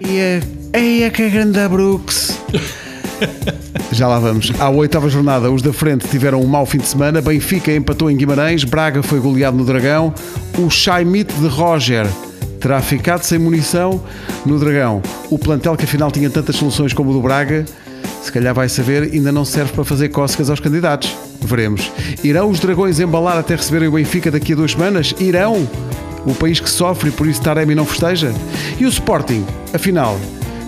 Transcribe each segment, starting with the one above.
E a, e a que é grande a Brooks. Já lá vamos. À oitava jornada, os da frente tiveram um mau fim de semana. Benfica empatou em Guimarães, Braga foi goleado no Dragão. O Chaimite de Roger terá ficado sem munição no Dragão. O plantel que afinal tinha tantas soluções como o do Braga, se calhar vai saber, ainda não serve para fazer cócegas aos candidatos. Veremos. Irão os dragões embalar até receberem o Benfica daqui a duas semanas? Irão! O país que sofre por isso Taremi não festeja? E o Sporting? Afinal,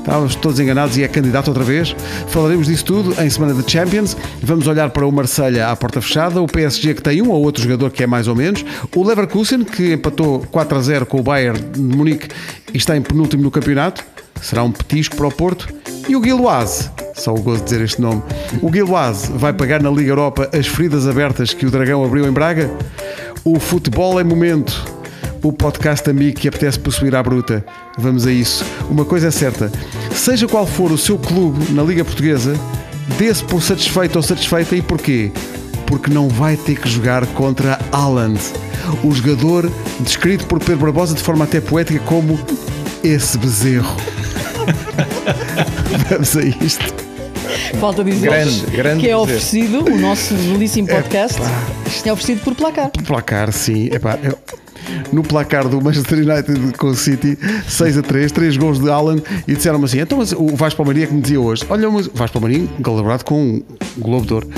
Estávamos todos enganados e é candidato outra vez. Falaremos disso tudo em semana de Champions. Vamos olhar para o Marselha à porta fechada, o PSG que tem um ou outro jogador que é mais ou menos, o Leverkusen que empatou 4 a 0 com o Bayern de Munique e está em penúltimo no campeonato. Será um petisco para o Porto. E o Guiloise, só o gosto de dizer este nome, o Guiloise vai pagar na Liga Europa as feridas abertas que o Dragão abriu em Braga? O futebol é momento o podcast amigo que apetece possuir à bruta. Vamos a isso. Uma coisa é certa: seja qual for o seu clube na Liga Portuguesa, dê-se por satisfeito ou satisfeita e porquê? Porque não vai ter que jogar contra Haaland, o jogador descrito por Pedro Barbosa de forma até poética como esse bezerro. Vamos a isto. Falta dizer Grande, grande que é oferecido, o nosso belíssimo podcast Epá, é oferecido por placar. Placar, sim. Epá, eu- no placar do Manchester United com o City, 6 a 3, 3 gols de Alan e disseram-me assim: então, mas o Vasco Palmaria que me dizia hoje, olha, o Vasco Palmaria, colaborado com um Globo de Ouro,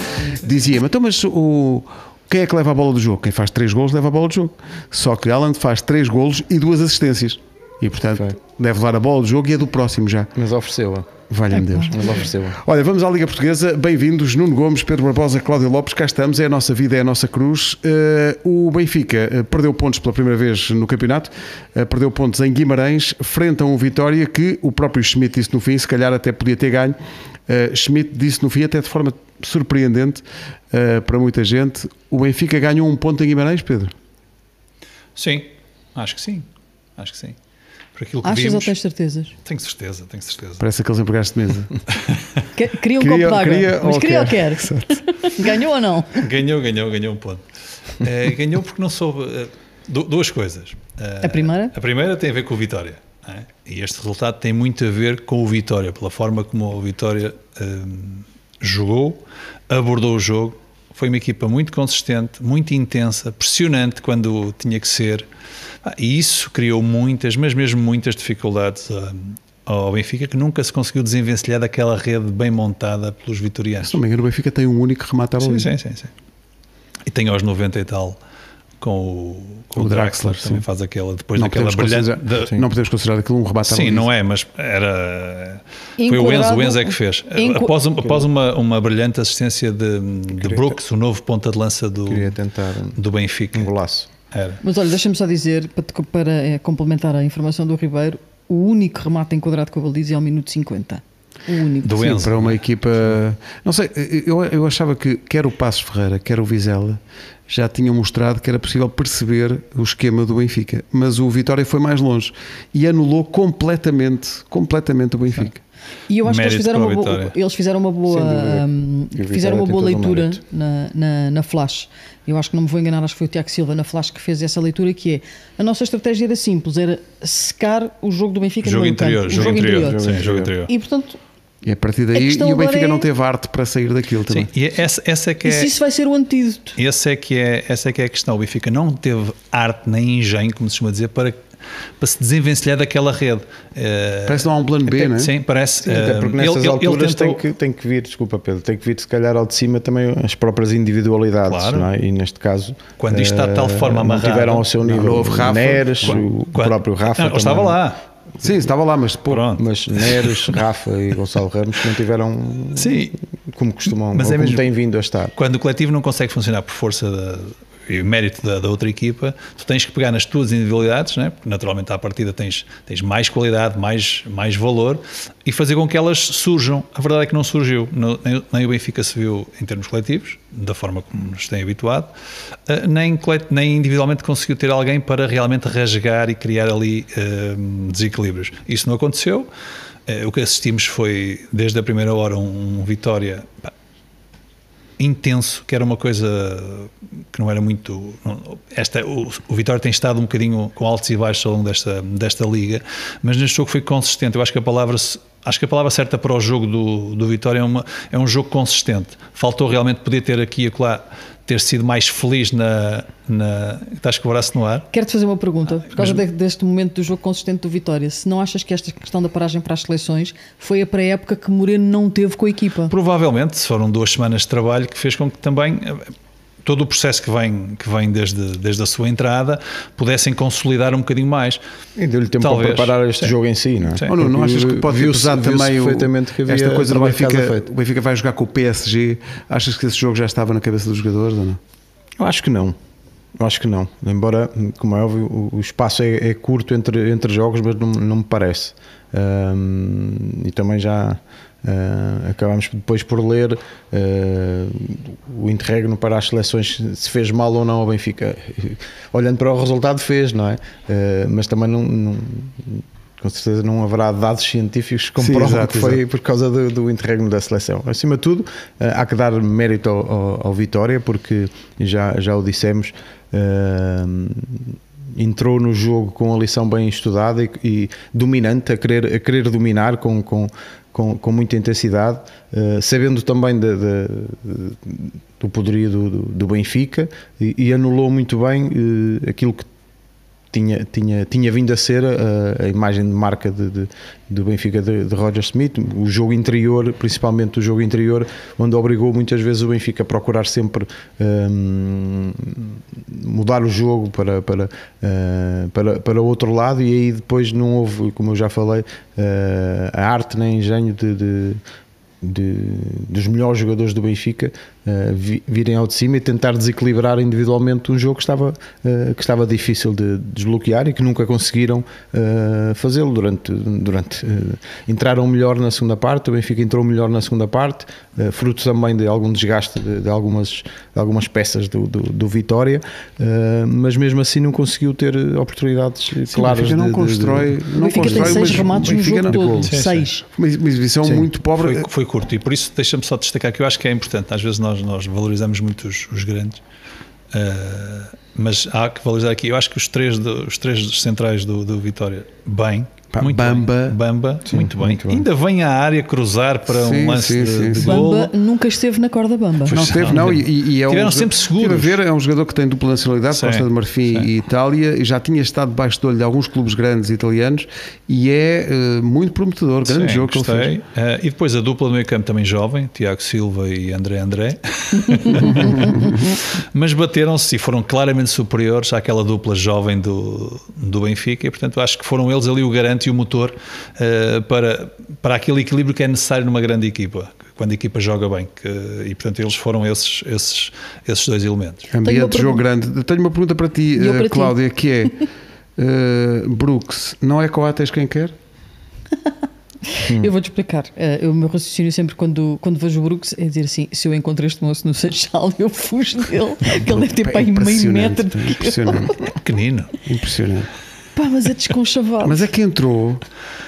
dizia-me: então, mas o. Quem é que leva a bola do jogo? Quem faz 3 gols leva a bola do jogo. Só que Alan faz 3 golos e duas assistências. E portanto, Foi. deve levar a bola do jogo e é do próximo já. Mas ofereceu-a. Valha-me Deus. Mas ofereceu-a. Olha, vamos à Liga Portuguesa. Bem-vindos, Nuno Gomes, Pedro Barbosa, Cláudio Lopes. Cá estamos, é a nossa vida, é a nossa cruz. Eh, o Benfica eh, perdeu pontos pela primeira vez no campeonato, Eh, perdeu pontos em Guimarães, frente a um Vitória que o próprio Schmidt disse no fim, se calhar até podia ter ganho. Schmidt disse no fim, até de forma surpreendente para muita gente, o Benfica ganhou um ponto em Guimarães, Pedro. Sim, acho que sim. Acho que sim. Por aquilo que Achas vimos, ou tens certezas? tenho certeza, tenho certeza. Parece aqueles empregados de mesa. Que- Queria um Queria- copo d'água. queria Mas queria ou quer? quer? Ganhou ou não? Ganhou, ganhou, ganhou um ponto. Eh, ganhou porque não soube. eh, du- duas coisas. Eh, A primeira? A primeira tem a ver com o Vitória. é? E este resultado tem muito a ver com o Vitória, pela forma como o Vitória hum, jogou, abordou o jogo. Foi uma equipa muito consistente, muito intensa, pressionante quando tinha que ser. Ah, E isso criou muitas, mas mesmo muitas dificuldades hum, ao Benfica, que nunca se conseguiu desenvencilhar daquela rede bem montada pelos vitorianos. Se não me engano, o Benfica tem um único remate à Sim, baliza. sim, sim, sim. E tem aos 90 e tal com o, com O Draxler, Draxler, também sim. faz aquela, depois Não daquela podemos, brilhante. considerar, da- não podemos considerar aquilo um remate à Sim, não é, mas era. Foi o Enzo, o Enzo é que fez. enqu- Após, após uma, uma brilhante assistência de, de Brooks, o novo ponta de lança do, Queria tentar do Benfica. um golaço. Era. Mas olha, deixa-me só dizer, para, te- para, eh, complementar a informação do Ribeiro, o único remate enquadrado com a baliza é ao minuto 50. O único. Do Sim, para uma equipa. Não sei, eu, eu achava que quer o Passos Ferreira, quer o Vizela já tinham mostrado que era possível perceber o esquema do Benfica, mas o Vitória foi mais longe e anulou completamente, completamente o Benfica. E eu acho que eles fizeram, uma a boa, eles fizeram uma boa, E o fizeram uma boa leitura na, na, na Flash. Eu acho que não me vou enganar, acho que foi o Tiago Silva na Flash que fez essa leitura, que é a nossa estratégia era simples, era secar o jogo do Benfica Jogo no interior, campo, o jogo interior. interior. Sim, jogo interior. E portanto, E a partir A daí, questão e o Benfica é- não teve arte para sair daquilo também. Sim, e essa, essa é que e é. se isso vai ser o antídoto? Esse é que é, essa é que é a questão. O Benfica não teve arte nem engenho, como se costuma dizer, para, para se desenvencilhar daquela rede. Eh, Parece que não há um plano B, não é? Sim, parece. Sim, até eh, porque ele- nessas ele- ele alturas tentou- tem, que, tem que vir, desculpa Pedro, tem que vir se calhar ao de cima também as próprias individualidades, Claro. não é? E neste caso, Quando isto está de tal eh, forma não amarrado. tiveram ao seu nível não houve Rafa. Neres, Quando- o quando- próprio Rafa Não, ele também. estava lá. Sim, estava lá, mas pô. Mas Neres, Rafa e Gonçalo Ramos não tiveram Sim. como costumam, Mas é como mesmo- têm vindo a estar. Quando o coletivo não consegue funcionar por força da- e mérito da, da outra equipa, tu tens que pegar nas tuas individualidades, né? porque naturalmente à partida tens, tens mais qualidade, mais, mais valor, e fazer com que elas surjam. A verdade é que não surgiu, No- nem, nem o Benfica se viu em termos coletivos, da forma como nos tem habituado, eh, nem, nem individualmente conseguiu ter alguém para realmente rasgar e criar ali eh, desequilíbrios. Isso não aconteceu. Eh, o que assistimos foi, desde a primeira hora, um, um Vitória intenso, que era uma coisa que não era muito. esta, o, o Vitória tem estado um bocadinho com altos e baixos ao longo desta, desta liga, mas neste jogo foi consistente. Eu acho que a palavra. Acho que a palavra certa para o jogo do, do Vitória é, uma, é um jogo consistente. Faltou realmente poder ter aqui e acolá, ter sido mais feliz na. na estás com o braço no ar? Quero-te fazer uma pergunta, por causa deste momento do jogo consistente do Vitória. Se não achas que esta questão da paragem para as seleções foi a pré-época que Moreno não teve com a equipa? Provavelmente, foram duas semanas de trabalho que fez com que também todo o processo que vem, que vem desde, desde a sua entrada pudessem consolidar um bocadinho mais. E deu-lhe tempo Talvez. para preparar este Sim. jogo em si, não é? Sim. Nuno, não Porque achas que pode viu-se também o, esta coisa do Benfica? O Benfica vai jogar com o PSG. Achas que esse jogo já estava na cabeça dos jogadores ou não? Eu acho que não. Eu acho que não. Embora, como é óbvio, o- o espaço é, é curto entre, entre jogos, mas não, não me parece. Ahm, e também já ah, acabamos depois por ler ah, o interregno para as seleções se fez mal ou não ao Benfica. Olhando para o resultado, fez, não é? Ah, mas também não. não- com certeza não haverá dados científicos que comprovam que foi exato. por causa do, do interregno da seleção. Acima de tudo, há que dar mérito ao, ao- ao Vitória, porque já, já o dissemos, entrou no jogo com a lição bem estudada e, e dominante, a querer, a querer dominar com, com, com, com muita intensidade, eh, sabendo também de- de- do poderio do, do, do Benfica e, e anulou muito bem eh, aquilo que tinha, tinha, tinha vindo a ser a, a imagem de marca de, de- do Benfica de, de Roger Smith, o jogo interior, principalmente o jogo interior, onde obrigou muitas vezes o Benfica a procurar sempre hum, mudar o jogo para, para, ah, para, para outro lado. E aí depois não houve, como eu já falei, ah, a arte nem engenho de- de, de- dos melhores jogadores do Benfica uh, virem ao de cima e tentar desequilibrar individualmente um jogo que estava, uh, que estava difícil de desbloquear e que nunca conseguiram uh, fazê-lo durante, durante entraram melhor na segunda parte, o Benfica entrou melhor na segunda parte, fruto também de algum desgaste de, de algumas, de algumas peças do, do, do Vitória, mas mesmo assim não conseguiu ter oportunidades Sim, claras o Benfica não de- constrói. O Não Benfica tem constrói, seis mas remates o no jogo não- todo. Sim. Seis. Uma exibição Sim. muito pobre. Foi, foi curto e por isso deixa-me só destacar que eu acho que é importante. Às vezes nós, nós valorizamos muito os, os grandes, eh, mas há que valorizar aqui. Eu acho que os três, do- os três centrais do, do Vitória, bem. Muito Bamba. bem. Bamba, muito, bem. muito bem. Ainda vem à área cruzar para Sim, um lance sim, de, sim, de sim. Bamba nunca esteve na corda bamba. Não esteve, não, e, e- e é Tiveram um, sempre seguros. A ver, é um jogador que tem dupla nacionalidade, Sim, Costa de Marfim sim. e Itália, e já tinha estado debaixo do olho de alguns clubes grandes italianos e é eh, muito prometedor. Grande Sim, jogo que ele fez. gostei. Eh, e depois a dupla do meio campo também jovem, Tiago Silva e André André. Mas bateram-se e foram claramente superiores àquela dupla jovem do, do Benfica e, portanto, acho que foram eles ali o garante e o motor eh, para, para aquele equilíbrio que é necessário numa grande equipa, quando a equipa joga bem. que- e, portanto, eles foram esses, esses, esses dois elementos. Ambiente, jogo grande. Tenho uma pergunta para ti, eh, para ti. Cláudia, que é eh, Brooks, não é Coates quem quer? Eu vou-te explicar. Eh, o meu raciocínio sempre quando, quando vejo o Brooks é dizer assim: se eu encontro este moço no Seixal, eu fujo dele, que ele deve ter Pá, para aí meio impressionante, metro Impressionante, Pequenino. impressionante. Pá, mas é desconchavado. Mas é que entrou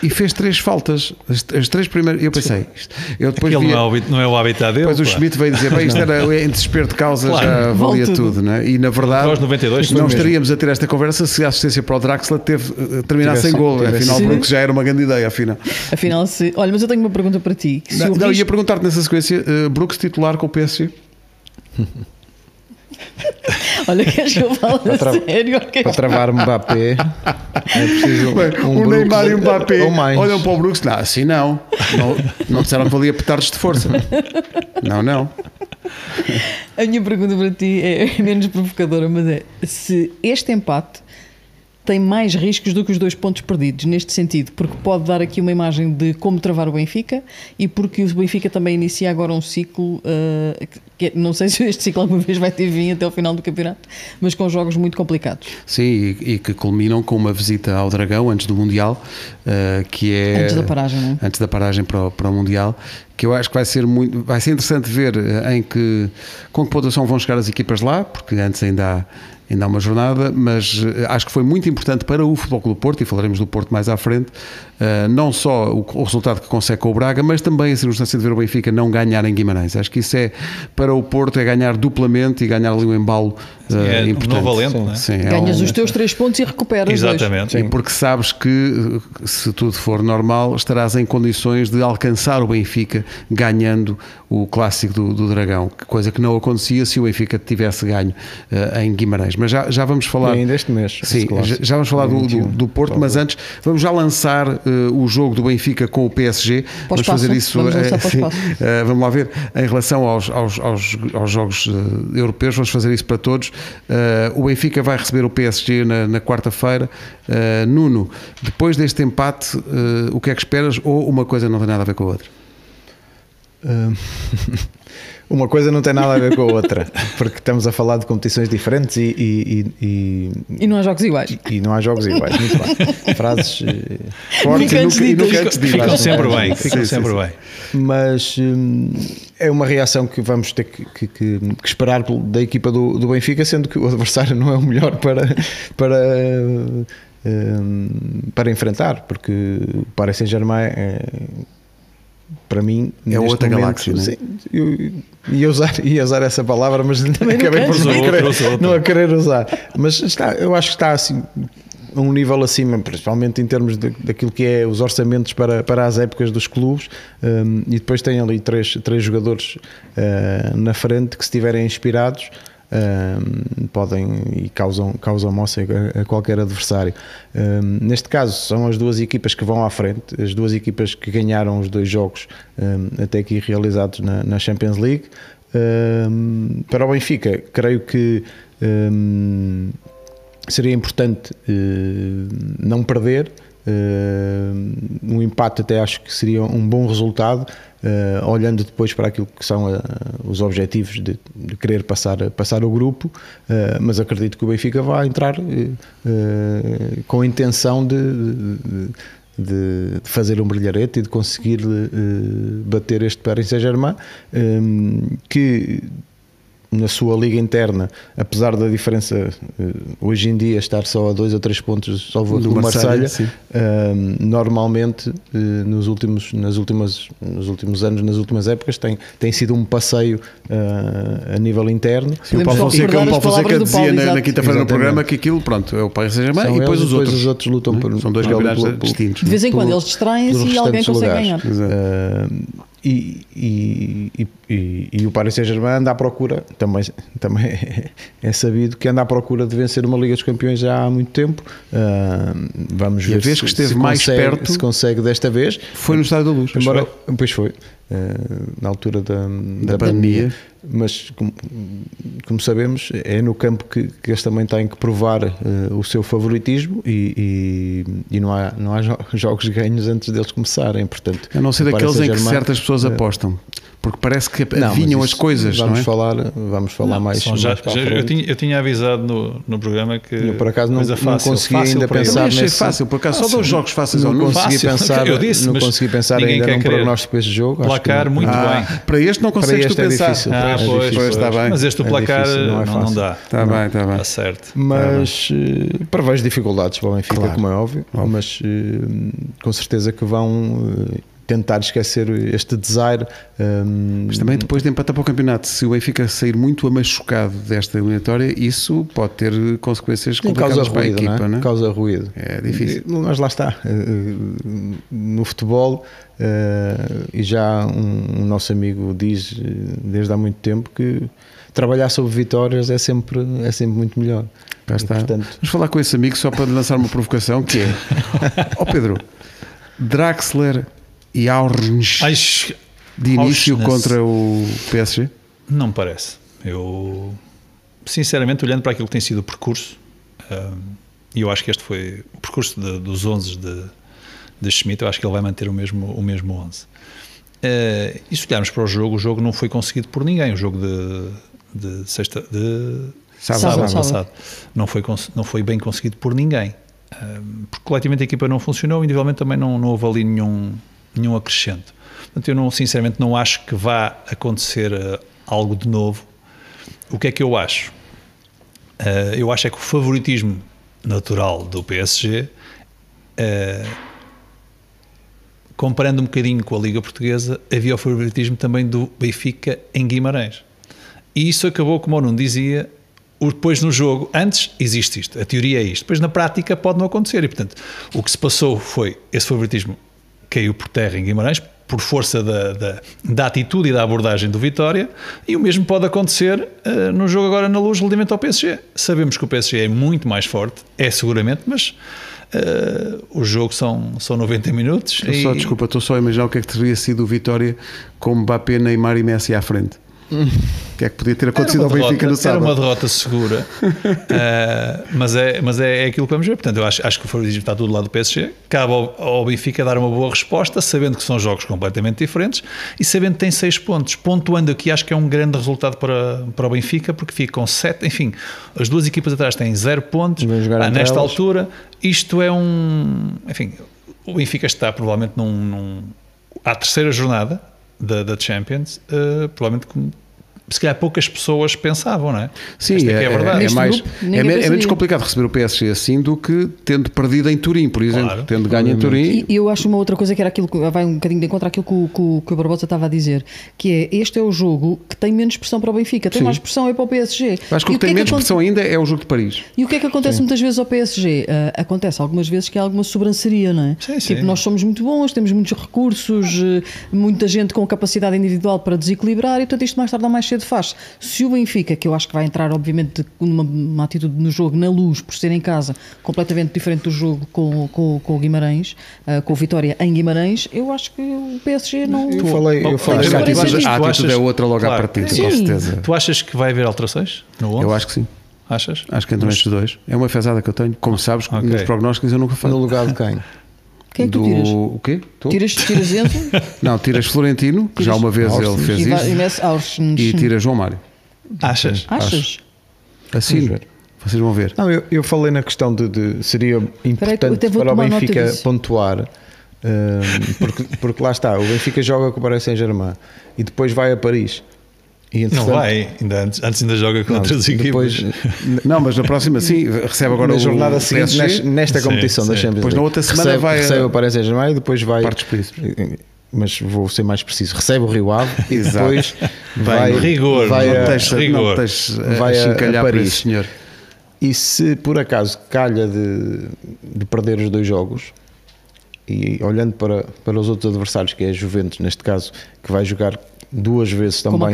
e fez três faltas. As, as três primeiras. Eu pensei, isto- eu depois Aquele vi. não é, o, não é o habitat dele. Depois o pá. Schmidt veio dizer: bem, isto era em desespero de causa, Claro. já valia tudo, tudo. não é? E na verdade, Aos 92 foi não mesmo. estaríamos a ter esta conversa se a assistência para o Draxler teve, eh, terminasse Tivesse- em gol. tivesse- Afinal, Sim. Brooks já era uma grande ideia. Afinal, Afinal, se. Olha, mas eu tenho uma pergunta para ti. Se não, o não, risco- ia perguntar-te nessa sequência: eh, Brooks titular com o PSG? Olha, queres que eu fale a tra- sério? Ok. Para travar Mbappé é preciso Bem, um o Neymar e o Mbappé ou mais. olham para o Brooks, não, assim não. Não, não disseram que valia petardos de força. Não, não. A minha pergunta para ti é menos provocadora, mas é se este empate tem mais riscos do que os dois pontos perdidos, neste sentido, porque pode dar aqui uma imagem de como travar o Benfica e porque o Benfica também inicia agora um ciclo, uh, que não sei se este ciclo alguma vez vai ter fim até ao final do campeonato, mas com jogos muito complicados. Sim, e, e que culminam com uma visita ao Dragão antes do Mundial, eh, que é Antes da paragem, não é? antes da paragem para o, para o Mundial, que eu acho que vai ser muito, vai ser interessante ver eh, em que com que pontuação vão chegar as equipas lá, porque antes ainda há, ainda há uma jornada, mas uh, acho que foi muito importante para o Futebol Clube do Porto, e falaremos do Porto mais à frente, uh, não só o, o, resultado que consegue com o Braga, mas também a circunstância de ver o Benfica não ganhar em Guimarães. Acho que isso é, para o Porto, é ganhar duplamente e ganhar ali um embalo Sim, é importante. Um valente, sim, é? sim, é Ganhas um... os teus três pontos e recuperas Exatamente. Dois. E porque sabes que, se tudo for normal, estarás em condições de alcançar o Benfica ganhando o clássico do, do Dragão, coisa que não acontecia se o Benfica tivesse ganho uh, em Guimarães. Mas já, já vamos falar. E ainda este mês. Sim, já, já, vamos falar do, do, do, Porto, mas antes vamos já lançar uh, o jogo do Benfica com o PSG. vamos fazer isso. Vamos, uh, sim, vamos lá ver. Em relação aos, aos, aos, aos jogos europeus, vamos fazer isso para todos. o Benfica vai receber o PSG na, na quarta-feira. Nuno, depois deste empate, o que é que esperas? Ou uma coisa não tem nada a ver com a outra? uma coisa não tem nada a ver com a outra, porque estamos a falar de competições diferentes e. E, e, e não há jogos iguais. E, não há jogos iguais, muito bem. Frases eh, fortes e nunca, e nunca antes Ficam sempre bem, ficam sempre sim, bem. Mas hum, é uma reação que vamos ter que, que, que, que esperar da equipa do, do, Benfica, sendo que o adversário não é o melhor para. para hum, para enfrentar, porque o Paris Saint-Germain é, para mim é outra momento, galáxia, né? sim, eu ia usar, ia usar essa palavra, mas Também acabei por não, querer, não a querer usar. Mas está, eu acho que está assim a um nível acima, principalmente em termos de, daquilo que é os orçamentos para, para as épocas dos clubes, um, e depois tem ali três, três jogadores uh, na frente que se estiverem inspirados um, podem e causam, causam moça a, a qualquer adversário. Um, neste caso, são as duas equipas que vão à frente, as duas equipas que ganharam os dois jogos um, até aqui realizados na, na Champions League. para o Benfica, creio que seria importante uh, não perder. Uh, um empate até acho que seria um bom resultado Uh, olhando depois para aquilo que são uh, os objetivos de, querer passar, passar o grupo, uh, mas acredito que o Benfica vai entrar com a intenção de, de, de, fazer um brilharete e de conseguir bater este Paris Saint-Germain, que na sua liga interna, apesar da diferença eh, hoje em dia estar só a dois ou três pontos só do, do Marselha, uh, normalmente uh, nos últimos nas últimas nos últimos anos, nas últimas épocas tem tem sido um passeio uh, a nível interno. Sim, o Paulo Fonseca, o Paulo Fonseca dizia na, na quinta-feira no programa que aquilo, pronto, é o Paris Saint-Germain e depois os outros. os outros lutam por são dois campeonatos distintos. De vez em quando eles distraem-se e alguém consegue ganhar. E, e, e, e, o Paris Saint-Germain anda à procura, também, também é sabido que anda à procura de vencer uma Liga dos Campeões já há muito tempo. Uh, vamos ver a vez se, que esteve mais consegue, perto se consegue desta vez. Foi no Estádio da Luz. Embora, pois foi. Uh, na altura da, da, da pandemia. pandemia. Mas, como, como, sabemos, é no campo que, que eles também têm que provar uh, o seu favoritismo e, e, e, não, há, não há jogos ganhos antes deles começarem. Portanto, a não ser daqueles em que certas pessoas apostam porque parece que não, vinham as coisas. Vamos é? falar, vamos falar não, mais, já, mais já, eu, tinha, eu tinha avisado no, no programa que eu, por acaso não, fácil, não consegui fácil ainda pensar nesse fácil, por acaso fácil. só dois jogos fáceis não, não consegui fácil, pensar, eu disse, não consegui pensar ainda num prognóstico para este jogo. Placar muito ah, bem. Para este não consegues este tu pensar. É difícil, ah, é pois, difícil. pois, está bem. Mas este o é placar não, é não, não, dá. Está bem, está bem. Está certo. Mas uh, prevejo dificuldades para o Benfica, como é óbvio, mas uh, com certeza que vão uh, tentar esquecer este desire. Um... Mas também depois de empatar para o campeonato, se o Benfica sair muito amachucado desta eliminatória, isso pode ter consequências complicadas causa para ruído, a equipa, não é? É? Causa ruído. É difícil. Mas lá está. Eh, eh, no futebol, eh, e já um, nosso amigo diz desde há muito tempo que trabalhar sobre vitórias é sempre, é sempre muito melhor. Está. portanto... Vamos falar com esse amigo só para lançar uma provocação que é Ó oh Pedro, Draxler e Aurens de início contra o PSG? Não me parece. Eu, sinceramente, olhando para aquilo que tem sido o percurso, e eu acho que este foi o percurso de, dos 11 de, de Schmidt, eu acho que ele vai manter o mesmo, o mesmo 11. Uh, eh, e se olharmos para o jogo, o jogo não foi conseguido por ninguém. O jogo de, de sexta, de sábado, sábado, sábado, não, foi, não foi bem conseguido por ninguém. porque coletivamente a equipa não funcionou, individualmente também não, não houve ali nenhum, nenhum acrescento. Portanto, eu não, sinceramente não acho que vá acontecer uh, algo de novo. O que é que eu acho? Uh, eu acho é que o favoritismo natural do PSG, uh, comparando um bocadinho com a Liga Portuguesa, havia o favoritismo também do Benfica em Guimarães. E isso acabou, como o Nuno dizia, depois no jogo, antes existe isto, a teoria é isto, depois na prática pode não acontecer. E portanto, o que se passou foi esse favoritismo caiu por terra em Guimarães, por força da, da, da, atitude e da abordagem do Vitória, e o mesmo pode acontecer uh, no jogo agora na luz relativamente ao PSG. Sabemos que o PSG é muito mais forte, é seguramente, mas uh, o jogo são, são 90 minutos. e... só, desculpa, estou só a imaginar o que é que teria sido o Vitória com Mbappé, Neymar e Messi à frente. O que é que podia ter acontecido ao Benfica no sábado? Era uma derrota segura, uh, mas, é, mas é, é, aquilo que vamos ver. Portanto, eu acho, acho que o favoritismo está tudo lá do PSG. Cabe ao, ao, Benfica dar uma boa resposta, sabendo que são jogos completamente diferentes e sabendo que tem seis pontos. Pontuando aqui, acho que é um grande resultado para, para o Benfica, porque fica com sete. Enfim, as duas equipas atrás têm zero pontos. Ah, nesta elas. altura, isto é um. Enfim, o Benfica está provavelmente num, num à terceira jornada da, da Champions, uh, provavelmente se calhar poucas pessoas pensavam, não é? Sim, é, é, é, verdade. É, mais, é, é, menos complicado receber o PSG assim do que tendo perdido em Turim, por exemplo, claro. tendo ganho em Turim. E eu acho uma outra coisa que era aquilo que vai um bocadinho de encontro àquilo que, que, que o Barbosa estava a dizer, que é este é o jogo que tem menos pressão para o Benfica, tem Sim. mais pressão é para o PSG. Acho que o que, tem é menos que pressão ainda é o jogo de Paris. E o que é que acontece sim. muitas vezes ao PSG? Uh, acontece algumas vezes que há alguma sobranceria, não é? Sim, sim. Tipo, nós somos muito bons, temos muitos recursos, uh, muita gente com capacidade individual para desequilibrar e portanto isto mais tarde ou mais cedo faz se o Benfica, que eu acho que vai entrar, obviamente, numa atitude no jogo na luz, por ser em casa, completamente diferente do jogo com, com, com o Guimarães, uh, com o Vitória em Guimarães, eu acho que o PSG não. Eu falei, eu falei a atitude, a atitude é outra logo claro, à partida, com certeza. Tu achas que vai haver alterações no 11? Eu acho que sim. Achas? Acho que entre estes dois. É uma fezada que eu tenho. Como sabes, okay. nos prognósticos eu nunca faço. No lugar de quem? Quem é que tu tiras? O quê? Tu? Tiras, tiras Enzo? Não, tiras Florentino, que já uma vez ele fez isso. E, e tiras João Mário. Achas? Achas? Assim, vocês vão ver. Não, eu, eu falei na questão de, de seria importante para o Benfica pontuar. Um, porque, porque lá está, o Benfica joga com o Paris Saint-Germain e depois vai a Paris. E, não vai, ainda antes, antes ainda joga com outras depois, equipas. Não, mas na próxima sim, recebe agora na o jornada seguinte nesta, nesta competição sim, da Champions Depois na outra semana recebe, vai recebe a... o Paris Saint-Germain e depois vai Partes por isso mas vou ser mais preciso, recebe o Rio Ave e depois vai, rigor, vai não a, tens, rigor. Não tens, vai a, a, Paris. senhor. E se por acaso calha de, de perder os dois jogos, e olhando para, para os outros adversários, que é a Juventus, neste caso, que vai jogar duas vezes também com,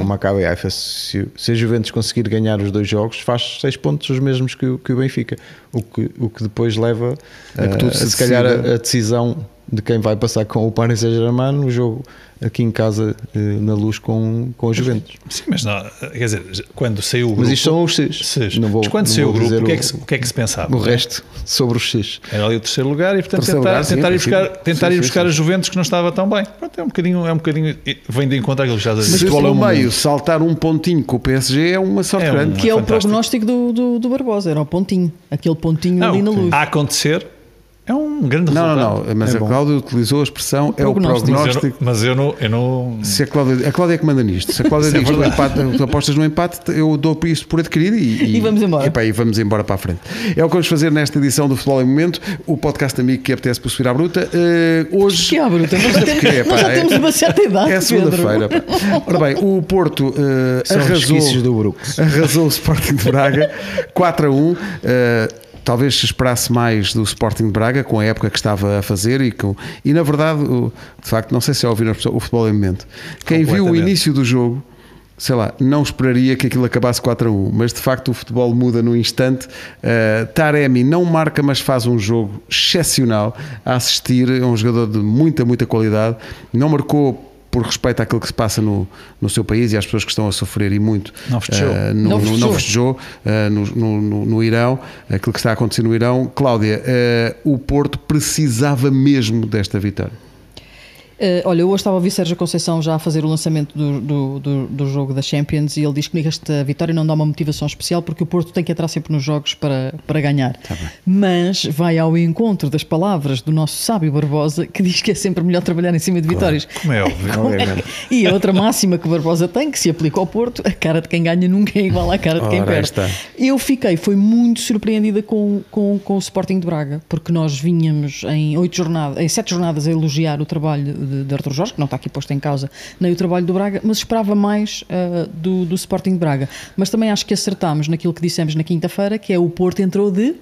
o Maccabi Haifa. Se, se a Juventus conseguir ganhar os dois jogos, faz seis pontos os mesmos que, o, que o Benfica, o que, o que depois leva a, que tudo a, se, se calhar a, a decisão de quem vai passar com o Paris Saint-Germain no jogo aqui em casa eh, na luz com, com a Juventus. Sim, mas não, quer dizer, quando saiu o grupo. Mas isto são os X. Seis. Não vou, mas quando saiu o grupo, o que, é que, o que é que se pensava? O resto sobre os X. Era ali o terceiro lugar e, portanto, tentar, lugar, tentar, sim, ir buscar, tentar sim, ir buscar sim, a Juventus que não estava tão bem. Pronto, é um bocadinho, é um bocadinho vem de encontro àquilo que já Mas se no meio saltar um pontinho com o PSG é uma sorte é grande. que é o prognóstico do, do, do Barbosa, era o pontinho, aquele pontinho não, ali na luz. A acontecer é um grande não, resultado. Não, não, mas é a Cláudia utilizou a expressão o é o prognóstico. Mas eu não. Eu não... Se a, Cláudia, a Cláudia é que manda nisto. Se a Cláudia diz é empate, tu apostas no empate, eu dou isso por adquirido e, e, e vamos embora. E, e vamos embora para a frente. É o que vamos fazer nesta edição do Futebol em Momento, o podcast amigo que apetece por subir à bruta. Uh, hoje. Que é à bruta? Nós já, temos, é, pá, nós já temos uma certa idade. É segunda-feira. Ora bem, o Porto uh, arrasou, do arrasou o Sporting de Braga 4 a 1. Uh, talvez se esperasse mais do Sporting de Braga com a época que estava a fazer e, com, e na verdade, de facto, não sei se já ouviram o futebol em momento. Quem viu o início do jogo, sei lá, não esperaria que aquilo acabasse 4 a 1, mas de facto o futebol muda no instante. Uh, Taremi não marca, mas faz um jogo excepcional a assistir. É um jogador de muita, muita qualidade. Não marcou por respeito àquilo que se passa no, no seu país e às pessoas que estão a sofrer e muito não festejou, uh, no, não festejou. No, festejou uh, no, no, no, Irão, aquilo que está a acontecer no Irão. Cláudia, uh, o Porto precisava mesmo desta vitória. Uh, olha, eu hoje estava a ouvir Sérgio Conceição já a fazer o lançamento do, do, do, do jogo da Champions e ele diz que esta vitória não dá uma motivação especial porque o Porto tem que entrar sempre nos jogos para, para ganhar. Tá Mas vai ao encontro das palavras do nosso sábio Barbosa que diz que é sempre melhor trabalhar em cima de vitórias. Como é óbvio. Obviamente. E a outra máxima que Barbosa tem, que se aplica ao Porto, a cara de quem ganha nunca é igual à cara de quem Ora, perde. está. Eu fiquei, foi muito surpreendida com, com, com o Sporting de Braga, porque nós vinhamos em oito jornadas, em sete jornadas a elogiar o trabalho de, de Arthur Jorge, que não está aqui posto em causa, nem o trabalho do Braga, mas esperava mais ah, do, do Sporting de Braga. Mas também acho que acertámos naquilo que dissemos na quinta-feira, que é o Porto entrou de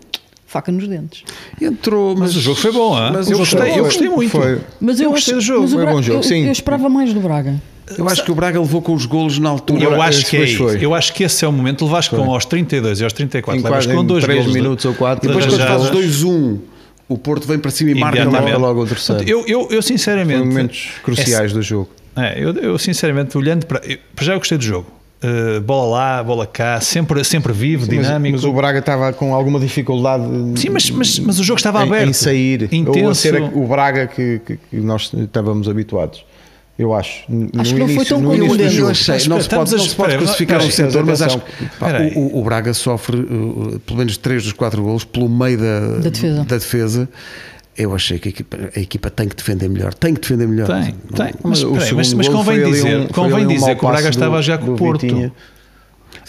faca nos dentes. Entrou, mas, Mas o jogo foi bom, hein? Mas eu gostei, eu gostei muito. Foi. Mas Eu eu, gostei acho- do jogo, mas o foi um Braga- bom jogo, eu, sim. eu esperava mais do Braga. eu acho que o Braga levou com os golos na altura. Eu acho que é foi. Eu acho que esse é o momento. Levas com aos 32 e aos 34, Em levas com em dois três golos de- minutos ou quatro. Depois, de quando fazes 2-1, o Porto vem para cima e marca logo. Logo o terceiro. Eu, eu, eu sinceramente. Foi momentos cruciais do jogo. É, eu, eu sinceramente, olhando para. eu- já eu gostei do jogo. Uh, bola lá, bola cá, sempre, sempre vivo, Mas, dinâmico. mas o Braga estava com alguma dificuldade Sim, mas, mas, mas o jogo estava em, aberto. em sair. Intenso. Ou a ser o Braga que, que- que nós estávamos habituados. Eu acho. No Acho que não foi tão no início contundente. não se pode, não se pode crucificar um setor, mas atenção. acho que pá, o, o- Braga sofre uh, pelo menos 3 dos 4 golos pelo meio da, Da defesa. da defesa. Eu achei que a equipa, a equipa tem que defender melhor. Tem que defender melhor. Tem, tem. Mas, o espera aí, mas, mas convém dizer, um- convém um dizer que o Braga estava do- a jogar com o Porto. Vitinha.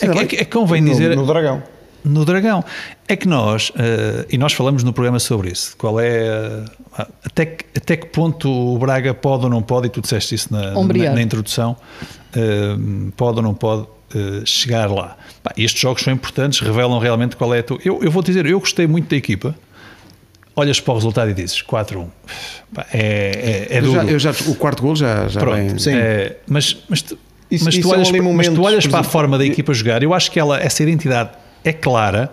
É, é, é convém No- dizer. No Dragão. No Dragão. É que nós, eh, e nós falamos no programa sobre isso, qual é, eh, até, que, até que ponto o Braga pode ou não pode, e tu disseste isso na, na, na introdução, eh, pode ou não pode chegar lá. Pá, estes jogos são importantes, revelam realmente qual é a tua... Eu, eu vou dizer, eu gostei muito da equipa, olhas para o resultado e dizes 4-1, Pá, é, é, é Eu duro. já, eu já- o quarto gol já, já Pronto, vem. sim. é, mas, mas, tu- Isso- mas tu olhas, para, mas tu momentos, olhas para a forma da equipa jogar, eu acho que ela, essa identidade é clara,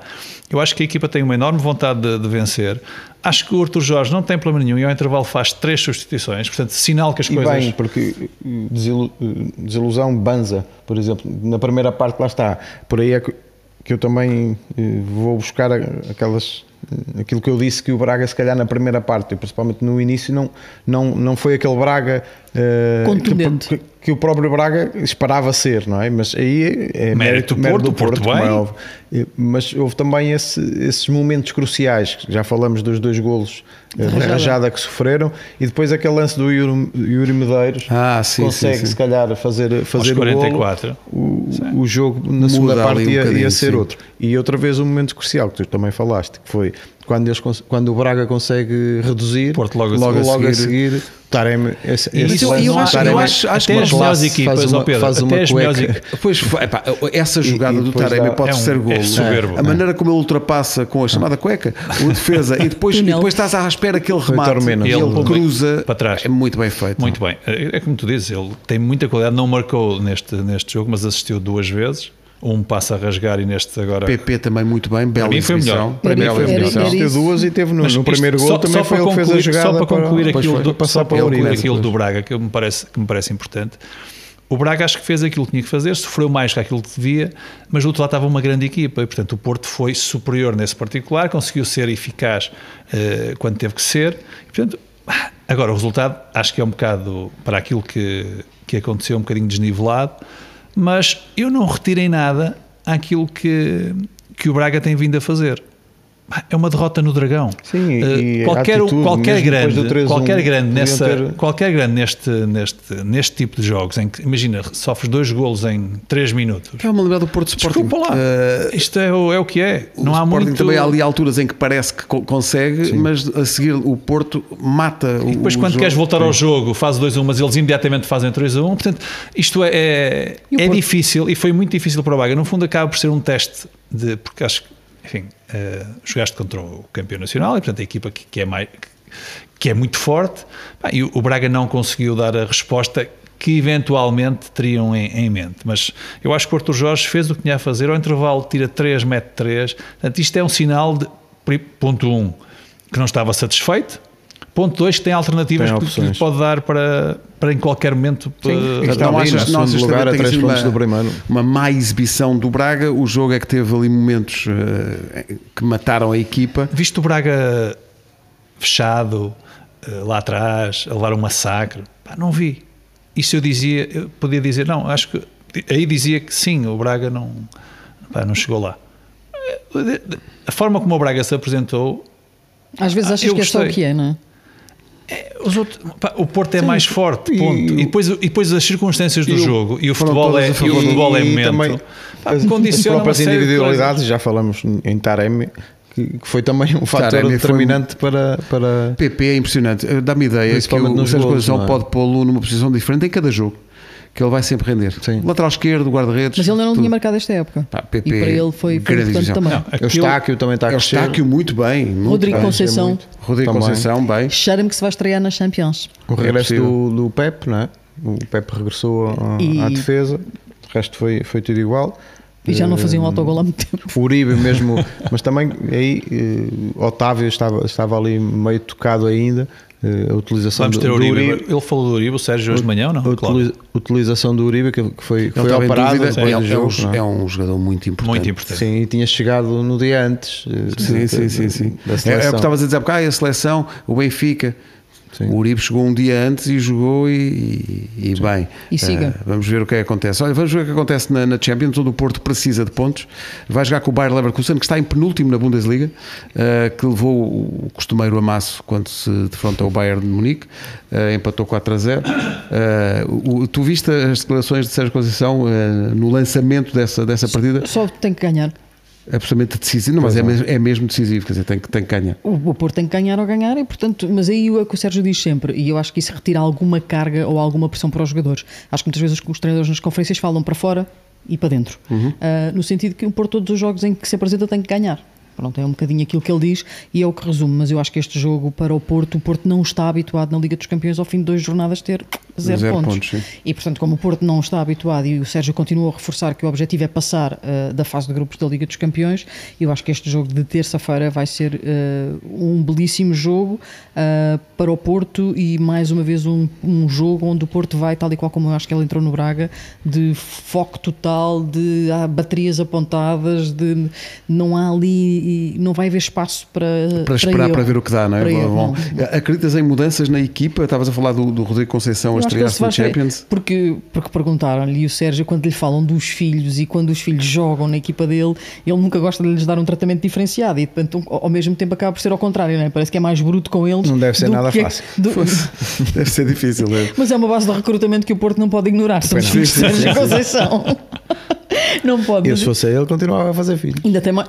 eu acho que a equipa tem uma enorme vontade de, de vencer, acho que o Arthur Jorge não tem problema nenhum e ao intervalo faz três substituições, portanto, sinal que as E coisas... bem, porque desilu- uh, desilusão Banza, por exemplo, na primeira parte lá está. Por aí é que, eu também uh, vou buscar aquelas aquilo que eu disse que o Braga se calhar na primeira parte, e principalmente no início não não não foi aquele Braga uh, Contundente. que, que- que o próprio Braga esperava ser, não é? Mas aí é Mérito do Porto, o Porto como bem. é Mas houve também esse- esses momentos cruciais, já falamos dos dois golos uh, de rajada. rajada que sofreram, e depois aquele lance do Yuri, Yuri Medeiros Ah, sim, consegue sim, sim. se calhar fazer, fazer o 44. golo, o, o jogo na segunda Muda parte ali um ia, ia ser sim. outro. E outra vez um momento crucial que tu também falaste, que foi quando, eles, quando o Braga consegue reduzir, Porto logo a logo, seguir. a seguir, Taremi, esse, E esse eu do acho- eu acho- acho até que as melhores equipas, faz uma, Pedro, faz uma cueca. equipas- Pois epá, essa jogada e do Taremi dá- pode é um- ser golo. é soberbo. A maneira como ele ultrapassa com a chamada cueca, o defesa, e depois, e depois estás à espera que ele remate e Ele ele cruza para trás. É muito bem feito. Muito bem. É é como tu dizes, ele tem muita qualidade, não marcou neste, neste jogo, mas assistiu duas vezes. Um passa a rasgar e neste agora. PP também muito bem, bela mim foi exibição. melhor. Para mim foi melhor. Teve duas e teve no, no primeiro gol só- também só foi para ele que fez a concluir- jogada Só para concluir depois aquilo, foi do, passar só para para concluir aquilo do Braga que me, parece, que me parece importante. O Braga acho que fez aquilo que tinha que fazer, sofreu mais que aquilo que devia, mas do outro lado estava uma grande equipa e, portanto, o Porto foi superior nesse particular, conseguiu ser eficaz eh, quando teve que ser. E, portanto, agora o resultado acho que é um bocado para aquilo que, que aconteceu, um bocadinho desnivelado, mas eu não retirei nada àquilo que, que o Braga tem vindo a fazer. É uma derrota no Dragão. Sim, a qualquer, atitude, qualquer grande, do 3-1, qualquer grande nessa, ter- qualquer grande neste, neste, neste tipo de jogos em que imagina sofres dois golos em 3 minutos. Estava-me a lembrar do Porto Sporting. Desculpa lá, Eh, isto é o, é o que é. o Não há Sporting muito. também há ali alturas em que parece que co- consegue, mas a seguir o Porto mata o E depois, o quando jogo. queres voltar ao jogo, faz 2-1, mas eles imediatamente fazem 3-1. Portanto, isto é, é, E é Porto? difícil e foi muito difícil para o Braga. No fundo, acaba por ser um teste de. Porque acho que, enfim, eh, jogaste contra o campeão nacional e, portanto, a equipa que, que é mais. que é muito forte. E o, Braga não conseguiu dar a resposta que eventualmente teriam em, em mente. Mas eu acho que o Arthur Jorge fez o que tinha a fazer. Ao intervalo, tira 3, mete 3. Portanto, isto é um sinal de. Ponto 1, um, que não estava satisfeito. Ponto 2, que tem alternativas Tem que, que lhe pode dar para, para em qualquer momento. eh, está Então ali, achas que nós lugar, a três pontos uma, do primeiro. uma má exibição do Braga? O jogo é que teve ali momentos eh, que mataram a equipa. Visto o Braga fechado, eh, lá atrás, a levar um massacre, pá, não vi. Isso eu dizia, eu podia dizer, não, acho que aí dizia que sim, o Braga não, pá, não chegou lá. A forma como o Braga se apresentou. Às vezes Ah, achas que é só o que é, não é? Os outros- pá, o Porto é Sim, mais forte, e- ponto. E, depois, e depois as circunstâncias do E o- jogo e o foram futebol é, e o futebol é momento. também pá, as, as próprias individualidades, já falamos em Taremi, que, que foi também um fator Taremi foi determinante para, para PP é impressionante. Eh, Dá-me ideia que o nos Sérgio Conceição é? pode pô-lo numa posição diferente em cada jogo. Que ele vai sempre render. Sim. Lateral esquerdo, guarda-redes. Mas ele ainda não tudo. tinha marcado esta época. Pá, PP, e para ele foi, foi grande importante também. Não, o aquilo- Estáquio também está a É o crescer. Estáquio muito bem. muito Rodrigo bem. Conceição. muito. Rodrigo Também. Conceição, bem. Cheira-me que se vai estrear na Champions. O regresso É do, do Pep, não é? O Pep regressou à, E- à defesa, o resto foi, foi tudo igual. E já não Eh, fazia um autogol há muito tempo. O Uribe mesmo, mas também aí eh, Otávio estava, estava ali meio tocado ainda. Eh, a utilização Vamos do, ter o do Uribe. Ele falou do Uribe, o Sérgio, hoje de manhã não? A utili- utilização do Uribe que que foi, que Ele foi estava em operado dúvida. É, do é jogo, um, é? é um jogador muito importante. Muito importante. Sim, e tinha chegado no dia antes. eh, Sim, de- sim, sim, sim. da É, é o que estavas a dizer há bocado, ah, a seleção, o Benfica. Sim. O Uribe chegou um dia antes e jogou e, e- e bem. E siga. Ah, vamos ver o que é que acontece. Olha, vamos ver o que acontece na, na Champions, onde o Porto precisa de pontos. Vai jogar com o Bayer Leverkusen, que está em penúltimo na Bundesliga, ah, que levou o costumeiro amasso quando se defronta o Bayern de Munique, ah, empatou 4 a 0. Ah, o- tu viste as declarações de Sérgio Conceição no lançamento dessa, dessa partida? Só tem que ganhar. Absolutamente decisivo, não, mas é, mesmo- é mesmo decisivo, quer dizer, tem que, tem que ganhar. O, o Porto tem que ganhar ou ganhar, e portanto, mas aí é o que o Sérgio diz sempre, e eu acho que isso retira alguma carga ou alguma pressão para os jogadores. Acho que muitas vezes os treinadores nas conferências falam para fora e para dentro, Ah, no sentido que o Porto, todos os jogos em que se apresenta, tem que ganhar. Pronto, é um bocadinho aquilo que ele diz e é o que resume, mas eu acho que este jogo para o Porto, o Porto não está habituado na Liga dos Campeões ao fim de duas jornadas ter zero, Zero pontos. pontos. E portanto, como o Porto não está habituado e o Sérgio continua a reforçar que o objetivo é passar ah, da fase de grupos da Liga dos Campeões, eu acho que este jogo de terça-feira vai ser ah, um belíssimo jogo ah, para o Porto e mais uma vez um, um jogo onde o Porto vai, tal e qual como eu acho que ele entrou no Braga, de foco total, de ah, baterias apontadas, de não há ali, e não vai haver espaço para para esperar erro. para ver o que dá, não é? Para erro, Bom, não. acreditas em mudanças na equipa? Estavas a falar do, do Rodrigo Conceição a Eu estrear-se estrear- Champions. Porque, porque perguntaram-lhe e o Sérgio, quando lhe falam dos filhos e quando os filhos jogam na equipa dele, ele nunca gosta de lhes dar um tratamento diferenciado e portanto, ao mesmo tempo acaba por ser ao contrário, não é? parece que é mais bruto com eles. Não deve ser nada que- fácil. do- Deve ser difícil. é? mas é uma base de recrutamento que o Porto não pode ignorar. São os filhos de Sérgio. Conceição. Não pode. Eu, mas se fosse ele, continuava a fazer filho. Ainda tem mais.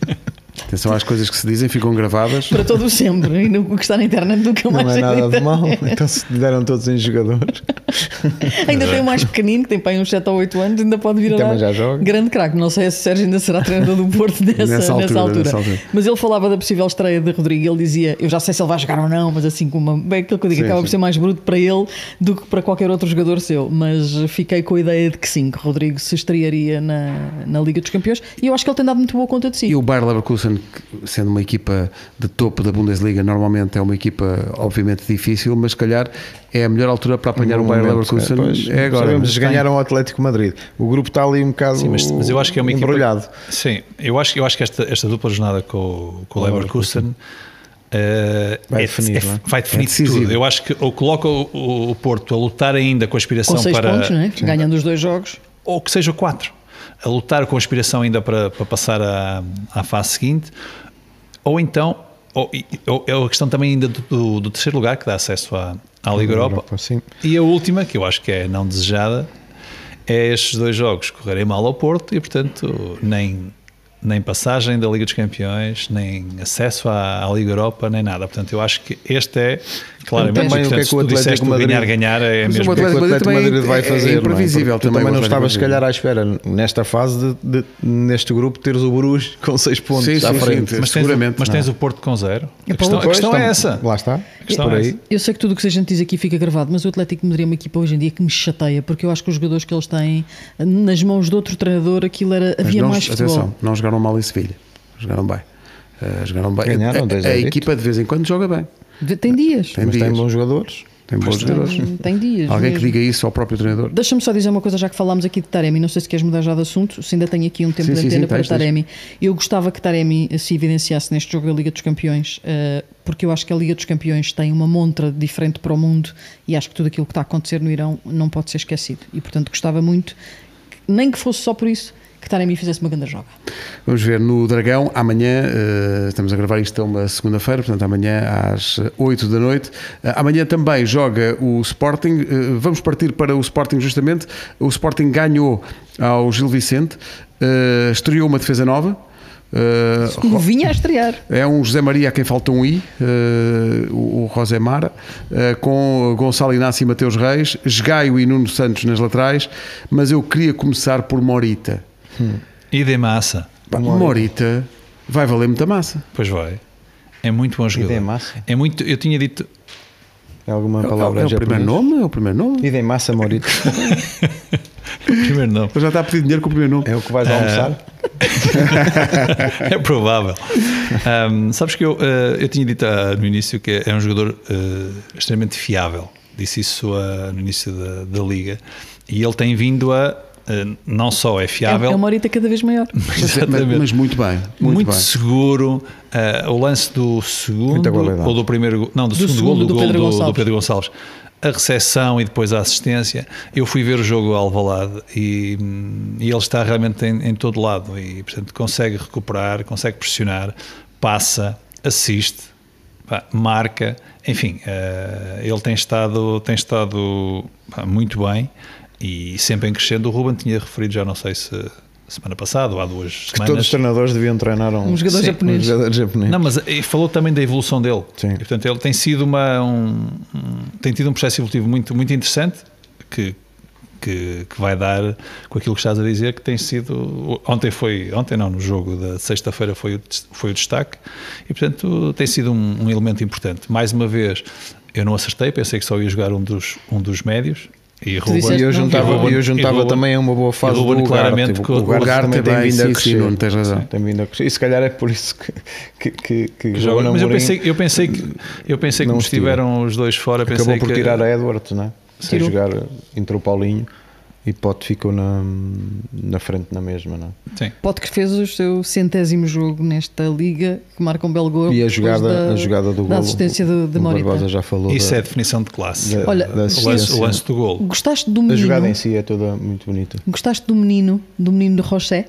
Atenção às coisas que se dizem, ficam gravadas. Para todo o sempre. E no- o que está na internet nunca Não mais é nada de mal. Então, se deram todos em jogadores. Ainda tem o mais pequenino, que tem pai uns 7 ou 8 anos, ainda pode vir a Também já joga. grande craque. Não sei se o Sérgio ainda será treinador do Porto nessa, Nessa nessa, altura, altura, nessa altura. Mas ele falava da possível estreia de Rodrigo. Ele dizia: Eu já sei se ele vai jogar ou não, mas assim, com uma. Bem, aquilo que eu digo, Sim, acaba por sim. ser mais bruto para ele do que para qualquer outro jogador seu. Mas fiquei com a ideia de que sim, que Rodrigo se estrearia na, na Liga dos Campeões e eu acho que ele tem dado muito boa conta de si. E o Bayer Leverkusen, que, sendo uma equipa de topo da Bundesliga, normalmente é uma equipa obviamente difícil, mas se calhar é a melhor altura para apanhar o Bayer momento, Leverkusen. pois, é agora. Sabemos, Mas ganharam o Atlético Madrid. O grupo está ali um bocado Sim, mas, mas eu acho que é uma equipa. embrulhado. Sim, eu acho, eu acho que esta, esta dupla jornada com, o- com o Leverkusen. eh, Vai é- definir, é- é? vai definir É decisivo. tudo. Eu acho que ou coloca o, o Porto a lutar ainda com a aspiração com 6 para. pontos, não é? ganhando os dois jogos. ou que seja quatro, a lutar com a aspiração ainda para, para passar à, à fase seguinte, ou então, ou, ou é a questão também ainda do, do- terceiro lugar, que dá acesso à, à Liga Europa, sim. e a última, que eu acho que é não desejada, é estes dois jogos correrem mal ao Porto e, portanto, nem, nem passagem da Liga dos Campeões, nem acesso à, à Liga Europa, nem nada. Portanto, eu acho que este é claramente, Também o que é que o Atlético disseste o Madrid- ganhar, ganhar, é o mesmo. O que é que o Atlético Atlético Madrid vai é fazer? não imprevisível Porque tu também, também não o estavas, se calhar, à espera nesta fase de, de- neste grupo teres o Bruges com 6 pontos Sim, à sim, frente. sim. Mas tens, Seguramente, mas não. tens o Porto com zero. É A questão, a questão é então, essa. Lá está. A questão por é aí. Eu sei que tudo o que a gente diz aqui fica gravado, mas o Atlético de Madrid é uma equipa hoje em dia que me chateia, porque eu acho que os jogadores que eles têm nas mãos de outro treinador, aquilo era, Mas havia não, mais futebol. atenção, não jogaram mal em Sevilha. Jogaram bem. Eh, jogaram bem. Ganharam a, a, a a equipa de vez em quando joga bem. De- Tem dias. Tem Mas tem dias. bons jogadores. Tem bons jogadores. Tem, tem dias. Alguém que mesmo. diga isso ao próprio treinador. Deixa-me só dizer uma coisa, já que falámos aqui de Taremi, não sei se queres mudar já de assunto, se ainda tenho aqui um tempo Sim, de sim, antena sim, para tens, tens. Taremi. Eu gostava que Taremi se evidenciasse neste jogo da Liga dos Campeões, eh, porque eu acho que a Liga dos Campeões tem uma montra diferente para o mundo e acho que tudo aquilo que está a acontecer no Irão não pode ser esquecido. E portanto gostava muito, nem que fosse só por isso, que Taremi fizesse uma grande joga. Vamos ver no Dragão, amanhã, uh, estamos a gravar isto a uma segunda-feira, portanto amanhã às 8 da noite. Uh, amanhã também joga o Sporting, uh, vamos partir para o Sporting justamente. O Sporting ganhou ao Gil Vicente, estreou uma defesa nova. Uh, vinha a estrear. É um José Maria a quem falta um I, uh, o, o José Mara, uh, com Gonçalo Inácio e Mateus Reis, Esgaio e Nuno Santos nas laterais, mas eu queria começar por Morita. Hum. E de massa. Morita. Morita vai valer muita massa. Pois vai. É muito bom jogador. E de massa. É muito, eu tinha dito. É alguma palavra é, é, é o primeiro nome? É o primeiro nome? E de massa, Morita. primeiro nome. Eu já está a pedir dinheiro com o primeiro nome. É o que vais almoçar? é provável. Um, sabes que eu, uh, eu tinha dito uh, no início que é um jogador uh, extremamente fiável. Disse isso no início da, da liga. E ele tem vindo a não só é fiável. É, é uma horita cada vez maior. Mas, mas muito bem. Muito, muito bem. seguro. Uh, o lance do segundo ou do primeiro. Não, do, do segundo, segundo gol, do, do, gol Pedro do, do, Pedro Gonçalves. A recepção e depois a assistência. Eu fui ver o jogo ao Alvalade e, e ele está realmente em, em todo lado e, portanto, consegue recuperar, consegue pressionar, passa, assiste, pá, marca. Enfim, uh, ele tem estado, tem estado pá, muito bem e sempre em crescendo. O Ruben tinha referido, já não sei se semana passada ou há duas que semanas. todos os treinadores deviam treinar um, um jogador japonês. Um jogador japonês. Não, mas falou também da evolução dele. Sim. E, portanto, ele tem sido uma, um, um, tem tido um processo evolutivo muito, muito interessante que, que, que, vai dar com aquilo que estás a dizer, que tem sido. Ontem foi, ontem não, no jogo da sexta-feira foi, o, foi o destaque e, portanto, tem sido um, um elemento importante. Mais uma vez, eu não acertei, pensei que só ia jogar um dos, um dos médios e, Ruben, e eu juntava, Ruben, eu juntava Ruben, também a uma boa fase do Ruben, claramente tipo, o Ugarte tem vindo a crescer. não tens razão. Tem vindo a crescer. E se calhar é por isso que, que, que, que, que joga Mas eu pensei, eu pensei que, eu pensei que estiveram os dois fora. Acabou por que, tirar a Edwards, não é? Sem jogar, entrou o Paulinho e Pote ficou na, na frente na mesma, não é? Sim. Pote que fez o seu centésimo jogo nesta liga, que marca um belo gol. E a jogada, da, a jogada do gol. assistência de, de Morita. Barbosa já falou. Isso da, é definição de classe. Da, Olha, da o, lance, o lance do gol. Gostaste do menino? A jogada em si é toda muito bonita. Gostaste do menino, do menino de Roché?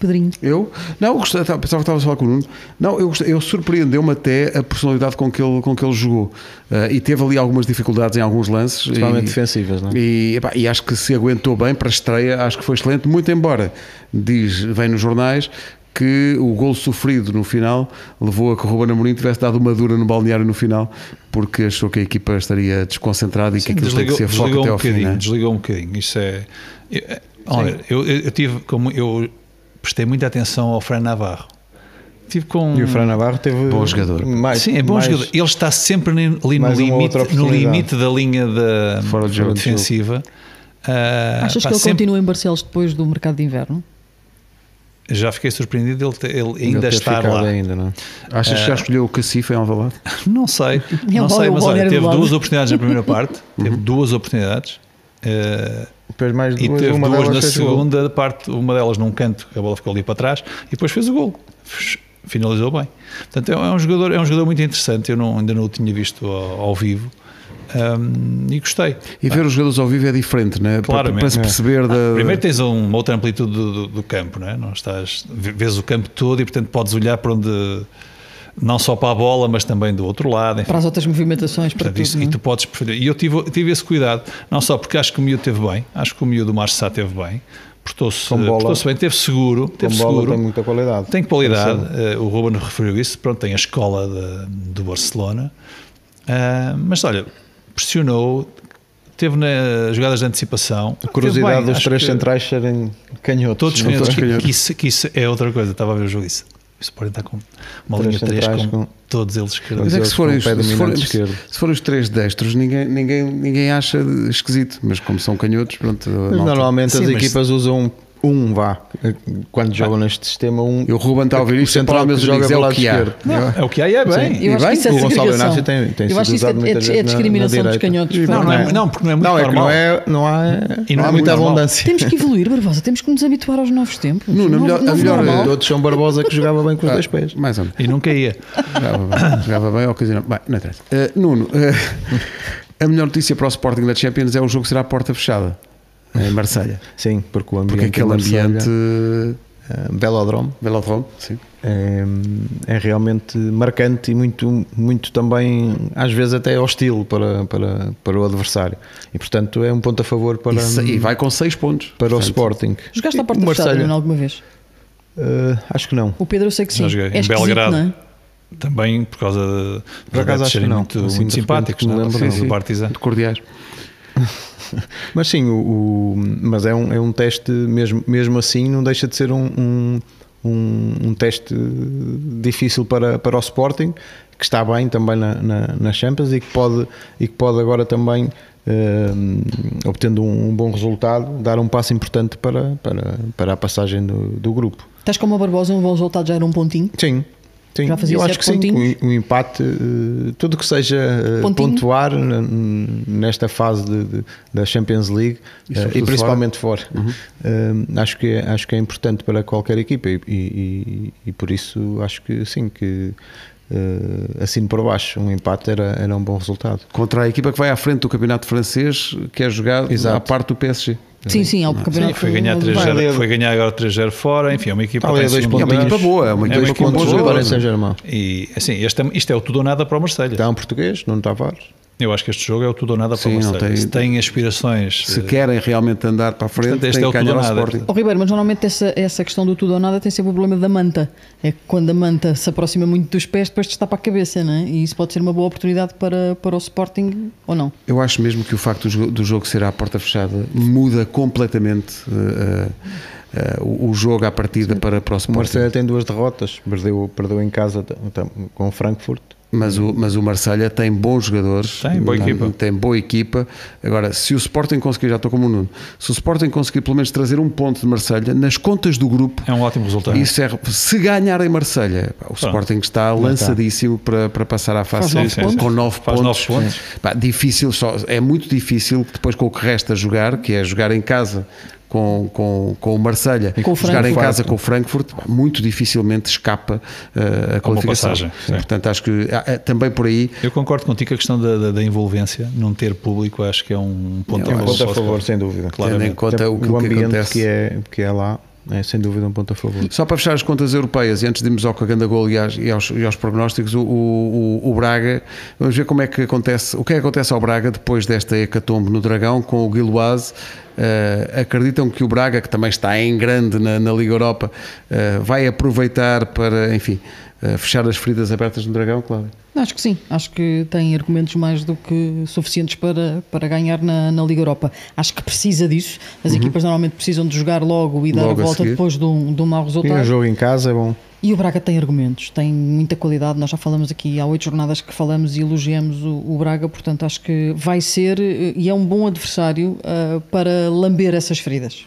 Pedrinho? Eu? Não, eu gostei, pensava que estava a falar com o Nuno. Não, eu, gostei, eu surpreendeu-me até a personalidade com que ele, com que ele jogou. Uh, e teve ali algumas dificuldades em alguns lances. Principalmente defensivas, não é? E, epá, e acho que se aguentou bem para a estreia, acho que foi excelente. Muito embora, diz, vem nos jornais, que o gol sofrido no final levou a que o Ruben Amorim tivesse dado uma dura no balneário no final, porque achou que a equipa estaria desconcentrada e Sim, que aquilo desligou, tem que ser foco até um ao fim. Né? Desligou um bocadinho. Isso é. olha, eu, eu, tive como eu prestei muita atenção ao Fran Navarro. Tive com... E o Fran Navarro teve bom jogador. Mais, Sim, é bom mais, jogador. Ele está sempre ali no limite, no limite da linha da Fora de jogo, defensiva. Uh, Achas pá, que ele sempre... continua em Barcelos depois do mercado de inverno? Já fiquei surpreendido ele, ele ainda ele estar lá. Ainda, não? É? Achas que já escolheu o Cacife em Alvalade? Não sei, não sei, mas olha, teve duas oportunidades na primeira parte, teve duas oportunidades. Uh, depois mais duas, e teve uma duas na segunda gol. parte, uma delas num canto, a bola ficou ali para trás e depois fez o gol. Finalizou bem. Portanto, é um jogador, é um jogador muito interessante. Eu não, ainda não o tinha visto ao, ao vivo. Um, e gostei. E ver os jogadores ao vivo é diferente, né? Claro, para, para se perceber. Da... Ah, primeiro tens uma outra amplitude do, do, do campo, não é? Não estás, vês o campo todo e, portanto, podes olhar para onde não só para a bola, mas também do outro lado. Enfim. Para as outras movimentações, para Portanto, tudo, isso, E tu podes E eu tive, tive esse cuidado, não só porque acho que o miúdo teve bem, acho que o miúdo do Marçá teve bem, portou-se portou bem, teve seguro, teve seguro. tem muita qualidade. Tem qualidade, uh, o Ruben referiu isso, pronto, tem a escola de, do Barcelona, uh, mas olha, pressionou, teve nas jogadas de antecipação. A curiosidade bem, dos três centrais serem canhotos. Todos canhotos, que, que, isso, que isso é outra coisa, estava a ver o jogo isso. O Sporting está com uma três linha 3 com, com, todos eles esquerdos. Mas é que se forem, os, se, forem, se, forem os três destros, ninguém, ninguém, ninguém acha esquisito, mas como são canhotos, pronto. Mas normalmente Sim, as equipas usam um vá, quando jogam neste sistema, um. E o Ruben está a ouvir o isto, central meus que amigos, é o que há. Não, é o que há e é bem. Eu acho que isso é o Gonçalo segregação. Inácio tem, tem Eu acho que isso é, muitas é, vezes na- discriminação na dos canhotos. Não, não, é, não, porque não é muito Não, é que normal. não, é, não há, E não não é há muita normal. abundância. Temos que evoluir, Barbosa. Temos que nos habituar aos novos tempos. Nuno, a Novo- melhor- a melhor- normal. Todos são Barbosa que jogava bem com os dois pés. Mais ou menos. E nunca ia. Jogava bem, jogava bem ocasionalmente. Bem, não interessa. Eh, Nuno, eh, a melhor notícia para o Sporting da Champions é o jogo será à porta fechada em Marselha. Sim, porque o ambiente. Porque aquele Marselha, ambiente. eh, Velodrome Velodrome, sim. é, é realmente marcante e muito, muito também, às vezes até hostil para, para, para o adversário. E portanto é um ponto a favor para, E, se- e vai com 6 pontos. para o Portanto, Sporting. Jogaste à porta o fechada Marselha, Nuno, alguma vez? eh, acho que não. O Pedro eu sei que sim. É em Belgrado. não é? Também por causa de, Por acaso de acho que não. muito, Assim, muito de simpáticos, não é? lembro, Sim, não. sim. do Partizan. muito cordiais. Mas sim, o, o- mas é um, é um teste, mesmo, mesmo assim, não deixa de ser um, um, um, teste difícil para, para o Sporting, que está bem também na, na, na Champions e que pode, e que pode agora também, eh, obtendo um, um bom resultado, dar um passo importante para, para, para a passagem do, do grupo. Estás como a Barbosa, um bom resultado já era um pontinho. Sim. Sim, Já fazia eu acho que sim, pontinhos? um, um empate, eh, tudo que seja eh, Pontinho? pontuar nesta fase de- de- da Champions League E eh, e, principalmente fora, Eh, acho, que é, acho que é importante para qualquer equipa e, e- e- e por isso acho que sim, que eh, assino por baixo, um empate era, era um bom resultado. Contra a equipa que vai à frente do campeonato francês, que é jogado Exato. à parte do PSG. Sim, sim, ao Sim, campeonato. foi ganhar, do- 3-0 ali a- foi ganhar agora 3-0 fora, enfim, é uma equipa dois É uma equipa boa, é uma É equipa uma com equipa boa. Saint-Germain. E assim, este, é- isto é o tudo ou nada para o Marselha. Está um português, Nuno Tavares. Eu acho que este jogo é o tudo ou nada para Sim, o Marselha. tem- Se tem aspirações. Se eh, querem realmente andar para a frente, Portanto, têm é o que tudo ganhar nada. Sporting. Ó Ribeiro, mas normalmente essa, essa questão do tudo ou nada tem sempre o problema da manta. É que quando a manta se aproxima muito dos pés, depois te está para a cabeça, não é? E isso pode ser uma boa oportunidade para, para o Sporting ou não. Eu acho mesmo que o facto do jogo, do jogo ser à porta fechada muda completamente eh, eh, o, o jogo à partida para, para o O Sporting. Marcelo tem duas derrotas, perdeu, perdeu em casa com o Frankfurt. Mas o, mas o Marselha tem bons jogadores, Tem, boa equipa. tem boa equipa. Agora, se o Sporting conseguir, já estou como o Nuno, se o Sporting conseguir pelo menos trazer um ponto de Marselha nas contas do grupo, É um ótimo resultado. isso é, se ganhar em Marselha, o Sporting está lançadíssimo para, para passar à fase com 9 Faz pontos. nove pontos. Pá, difícil, só, é muito difícil depois com o que resta jogar, que é jogar em casa com, com, com o Marselha, jogar em casa com o Frankfurt, muito dificilmente escapa eh, a qualificação. passagem. Portanto, acho que ah, também por aí Eu concordo contigo que a questão da, da, da envolvência, não ter público, acho que é um ponto favor. Ponto a favor, sem dúvida. Claro. tendo em conta o, que, o o que ambiente acontece. que é, que é lá é sem dúvida um ponto a favor. Só para fechar as contas europeias, e antes de irmos ao Caganda Gol e, às- e aos, e aos prognósticos, o, o, o- Braga, vamos ver como é que acontece, o que é que acontece ao Braga depois desta hecatombe no Dragão com o Guiloise. Eh, acreditam que o Braga, que também está em grande na, na Liga Europa, eh, vai aproveitar para, enfim, eh, fechar as feridas abertas no Dragão, Cláudio? Acho que sim, acho que tem argumentos mais do que suficientes para, para ganhar na, na Liga Europa. Acho que precisa disso. As equipas normalmente precisam de jogar logo e dar Logo a a volta seguir. depois de um, de um mau E um resultado. jogo em casa é bom. E o Braga tem argumentos, tem muita qualidade. Nós já falamos aqui, há oito jornadas que falamos e elogiamos o, o Braga, portanto acho que vai ser eh, e é um bom adversário ah, para lamber essas feridas.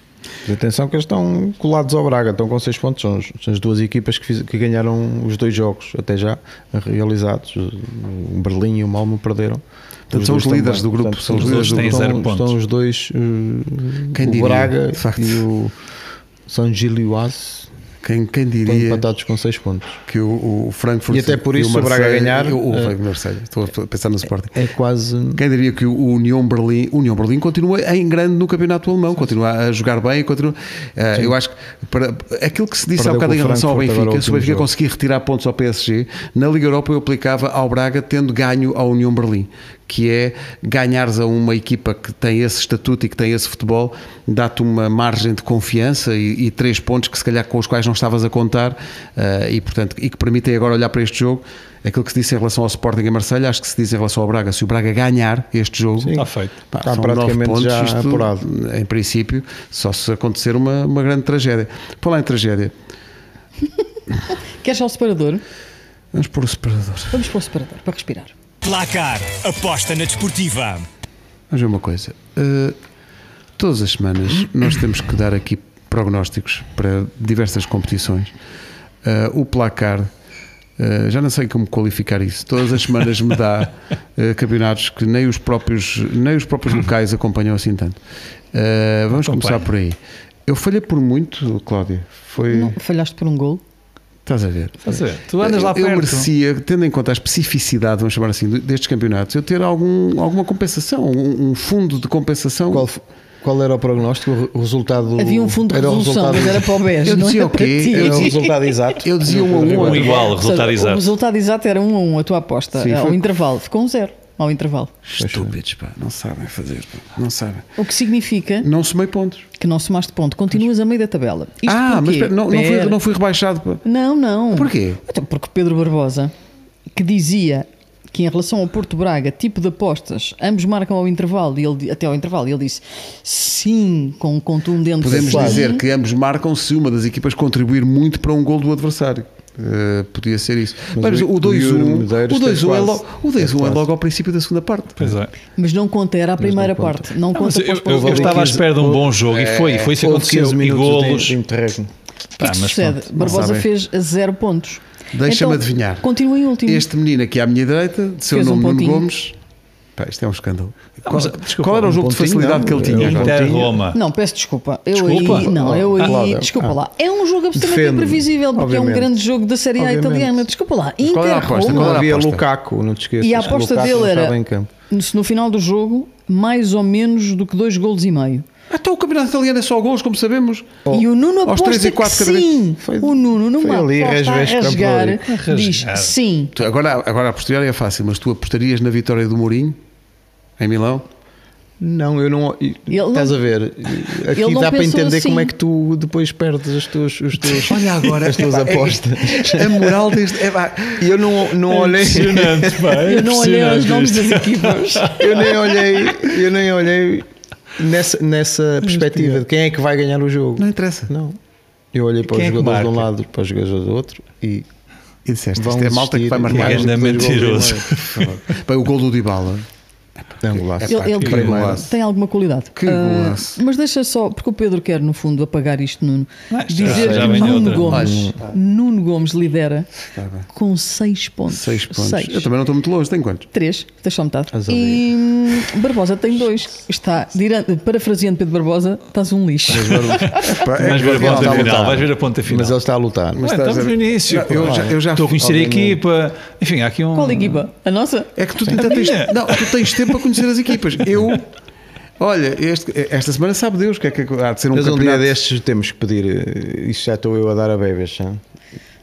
Mas atenção que eles estão colados ao Braga, estão com 6 pontos. São, as- duas equipas que, fiz- que ganharam os dois jogos até já realizados. O Berlim e o Malmo perderam. Portanto, são os líderes do grupo, são os líderes do grupo. estão, estão os dois, Quem o Braga e o São Gilioase, Quem, quem diria empatados com 6 pontos. que o, o Frankfurt E até por isso o Braga Marseille- ganhar, o, o, Marseille, estou a pensar no Sporting. É quase. Quem diria que o União Berlim, o União Berlim continua em grande no campeonato alemão, continua a jogar bem, continua. eh, eu acho que para aquilo que se disse há bocado em o relação ao Benfica, o se o Benfica conseguir retirar pontos ao PSG, na Liga Europa eu aplicava ao Braga tendo ganho ao União Berlim, que é ganhares a uma equipa que tem esse estatuto e que tem esse futebol, dá-te uma margem de confiança e, e três pontos que se calhar com os quais não estavas a contar eh, e portanto e que permitem agora olhar para este jogo. Aquilo que se disse em relação ao Sporting em Marselha, acho que se diz em relação ao Braga. Se o Braga ganhar este jogo, Está feito. Pá, Está são praticamente nove pontos, já isto, apurado. Em princípio, só se acontecer uma, uma grande tragédia. Por lá em tragédia, Queres já o separador? vamos pôr o separador. Vamos para o separador, para respirar. Placar. Aposta na desportiva. Vamos ver uma coisa. Uh, todas as semanas nós temos que dar aqui prognósticos para diversas competições. Uh, o placar, uh, já não sei como qualificar isso. Todas as semanas me dá uh, campeonatos que nem os próprios, nem os próprios locais acompanham assim tanto. Uh, vamos Acompanho. começar por aí. Eu falhei por muito, Cláudia. Foi. Não, falhaste por um gol. Estás a ver? Estás a ver? Tu andas lá eu, eu perto. merecia, tendo em conta a especificidade, vamos chamar assim, destes campeonatos, eu ter algum, alguma compensação, um, um fundo de compensação. Qual, qual era o prognóstico? O resultado. Havia um fundo de era o resolução, mas era para o BES, Eu não dizia era o para quê? ti. Eu Era o resultado exato. Eu dizia um a um. Um igual, resultado O exato. resultado exato era um a um, a tua aposta. Sim, ao foi- intervalo. Ficou um zero ao intervalo. Estúpidos, pá, não sabem fazer, pá, não sabem. O que significa Não somei pontos. que não somaste ponto. Continuas a meio da tabela. Isto ah, mas porquê? espera, não, não, fui, Pera. não fui rebaixado. pá. Não, não. Porquê? Então, porque Pedro Barbosa, que dizia que em relação ao Porto Braga, tipo de apostas, ambos marcam ao intervalo, e ele, até ao intervalo, e ele disse sim, com um contundente Podemos sim. dizer que ambos marcam se uma das equipas contribuir muito para um gol do adversário. Uh, podia ser isso. Mas Mas, o- o o Yuri 2-1 Medeiros o 2-1 teve é, logo, o 2-1 Teve é quase. logo ao princípio da segunda parte. Pois é. Mas não conta, era a primeira conta. parte. Não Não, conta eu, para os eu- eu estava à 15 espera de um bom jogo e foi, foi isso que Houve aconteceu. 15 E golos. de, de. O que é Pá, que mas sucede? pronto, Barbosa fez a zero pontos. Deixa-me Então, adivinhar. Continua em último. Este menino aqui à minha direita, de seu Fez um nome Nuno pontinho. Gomes. Pá, isto é um escândalo. Qual, desculpa, qual era o um jogo de pontinho, facilidade não, que ele tinha? Inter. Roma. Não, peço desculpa. Eu Desculpa? aí. Não, eu Ah, aí. Cláudia, desculpa ah. lá. É um jogo absolutamente Defende-me, previsível porque é um obviamente. grande jogo da Série A Obviamente. italiana. Desculpa lá. Mas qual era a Inter aposta? Roma. Qual era a havia? Lukaku, não te esqueças. E a aposta dele era, no final do jogo, mais ou menos do que dois golos e meio. Até o campeonato italiano é só gols, como sabemos. e o Nuno aos aposta três e que quatro cada vez. sim. Foi- o Nuno, numa foi ali, aposta a rasgar, diz Rasgar. sim. Tu- Agora, agora a posteriori é fácil, mas tu apostarias na vitória do Mourinho em Milão? Não, eu não. não- estás a ver? Aqui Ele não dá para entender assim. como é que tu depois perdes as tuas, os teus, Olha agora, as tuas é- apostas. A moral deste. É, E eu não, não olhei. Impressionante, pá. é Eu não olhei os nomes isto. das equipas. Eu nem olhei, eu nem olhei nessa, nessa perspectiva de quem é que vai ganhar o jogo. não interessa. Não. Eu olhei para Quem os é jogadores de um lado para os jogadores do outro e E disseste, isto é a malta que vai marcar. É mentiroso. Bem, o gol do Dybala. É um golaço. Ele, ele que tem, golaço. tem alguma qualidade. Que Ah, golaço. mas deixa só, porque o Pedro quer, no fundo, apagar isto, Nuno. Ah, isto já- Dizer já que Nuno. Gomes, Nuno Gomes lidera com 6 pontos. Seis pontos. Seis. Eu também não estou muito longe, tem quantos? 3, tens só metade. Estás a E hum, Barbosa tem 2. Está, parafraseando Pedro Barbosa, estás um lixo. Epá, é Vais que- ver a está ponta a final. Vais ver a ponta final. Mas ele está a lutar. Mas Ué, a estamos ver- no início. Não, eu pá. já- eu já- Estou a conhecer a equipa. Enfim, há aqui um. Qual equipa? A nossa? É que tu tens, não, tu tens tempo para conhecer as equipas. Eu, olha, este- esta semana sabe Deus que é que há de ser um Mas um dia campeonato. destes temos que pedir. eh, Isto já estou eu a dar a bebês.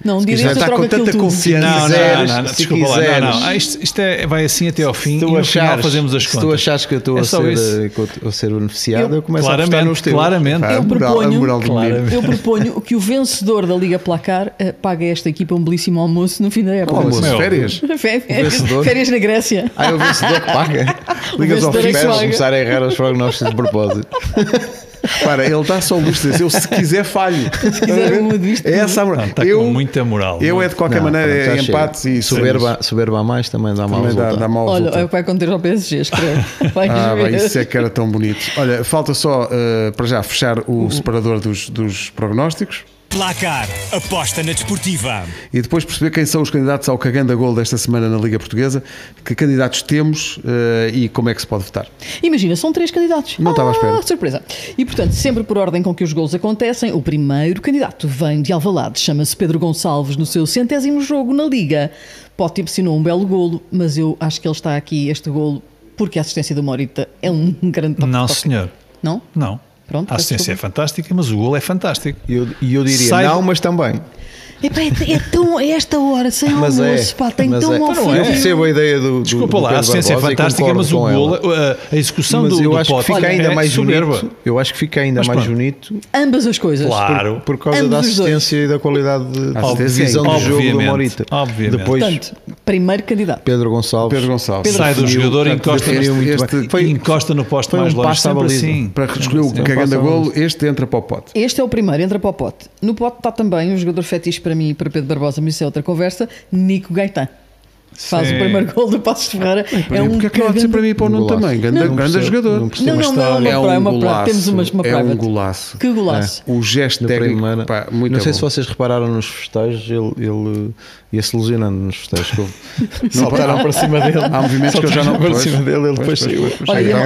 Não, um estar troco com tanta confiança. Não, não, quiseres, não, não, se desculpa lá. Não. Ah, isto, isto é, vai assim até ao fim Se e tu no final achares, fazemos as se contas. tu achares que eu estou É a, ser, eh, a ser beneficiado, Eu- eu, começo a apostar nos Claramente, teus. claramente. Eu proponho- menino. Eu proponho que o vencedor da Liga Placar eh, pague a esta equipa um belíssimo almoço no fim da época. Almoço? Meu. Férias? Férias, vencedor? férias na Grécia. Ah, é o vencedor que paga. O Ligas ao é paga. começar a errar os prognósticos de propósito. Para, ele está só o luxo de dizer, eu se quiser falho. Se quiser, isto É essa a moral. Não, está eu, com muita moral. eu é de qualquer Não, maneira, pronto, já é empates e soberba, soberba a mais também dá mal dá, resultado. dá mau Olha, resultado. é o que vai conter ao PSG, escreve. Ah, bem, isso é que era tão bonito. Olha, falta só uh, para já fechar o separador dos, dos prognósticos Placar. Aposta na desportiva. e depois perceber quem são os candidatos ao cagando a gol desta semana na Liga Portuguesa, que candidatos temos uh, e como é que se pode votar. Imagina, são três candidatos. Não estava à espera. Ah, surpresa. E portanto, sempre por ordem com que os gols acontecem, o primeiro candidato vem de Alvalade, chama-se Pedro Gonçalves, no seu centésimo jogo na Liga. Pode ter pressionou um belo golo, mas eu acho que ele está aqui, este golo, porque a assistência do Morita é um grande toque. Não, toque. senhor. Não? Não. Pronto, a assistência é fantástica, mas o gol é fantástico. E eu, eu diria Sai não, mas também. Epá, é, é tão, é esta hora, sem Mas almoço, é. pá, tem tão é. mau Então não é. Eu feitio. percebo a ideia do. do Desculpa do lá, a assistência é fantástica, mas o com gol, ela. a, a execução Mas do, eu do acho que fica ainda é mais soberba. bonito. Eu acho que fica ainda Mas mais pronto. bonito Ambas as coisas. Claro. por causa Ambos da assistência e da qualidade de, visão do jogo do Morita. obviamente. Depois, Portanto, primeiro candidato. Pedro Gonçalves. Pedro Gonçalves. Sai do jogador e encosta, foi, encosta no poste foi um mais longe. Sempre assim. Para escolher o cagando a a golo, este entra para o pote. Este é o primeiro, entra para o pote. No pote está também um jogador fetiche para mim e para Pedro Barbosa, mas isso é outra conversa, Nico Gaetan. Faz Sim. o primeiro gol do Passos de Ferreira. É um Porque é que não há de ser para mim e para o Nuno também? Grande, Não grande percebo, jogador. não. Não, não, não, é uma é praia, um uma praia. golaço. Temos uma, uma é private. um golaço. Que golaço. O gesto Na técnico, primeira. pá, muito não sei bom. se vocês repararam nos festejos, ele, ele ia-se lesionando nos festejos. que ele- Saltaram para cima dele. Há movimentos que eu já não- para cima dele, ele pois, depois pois, saiu.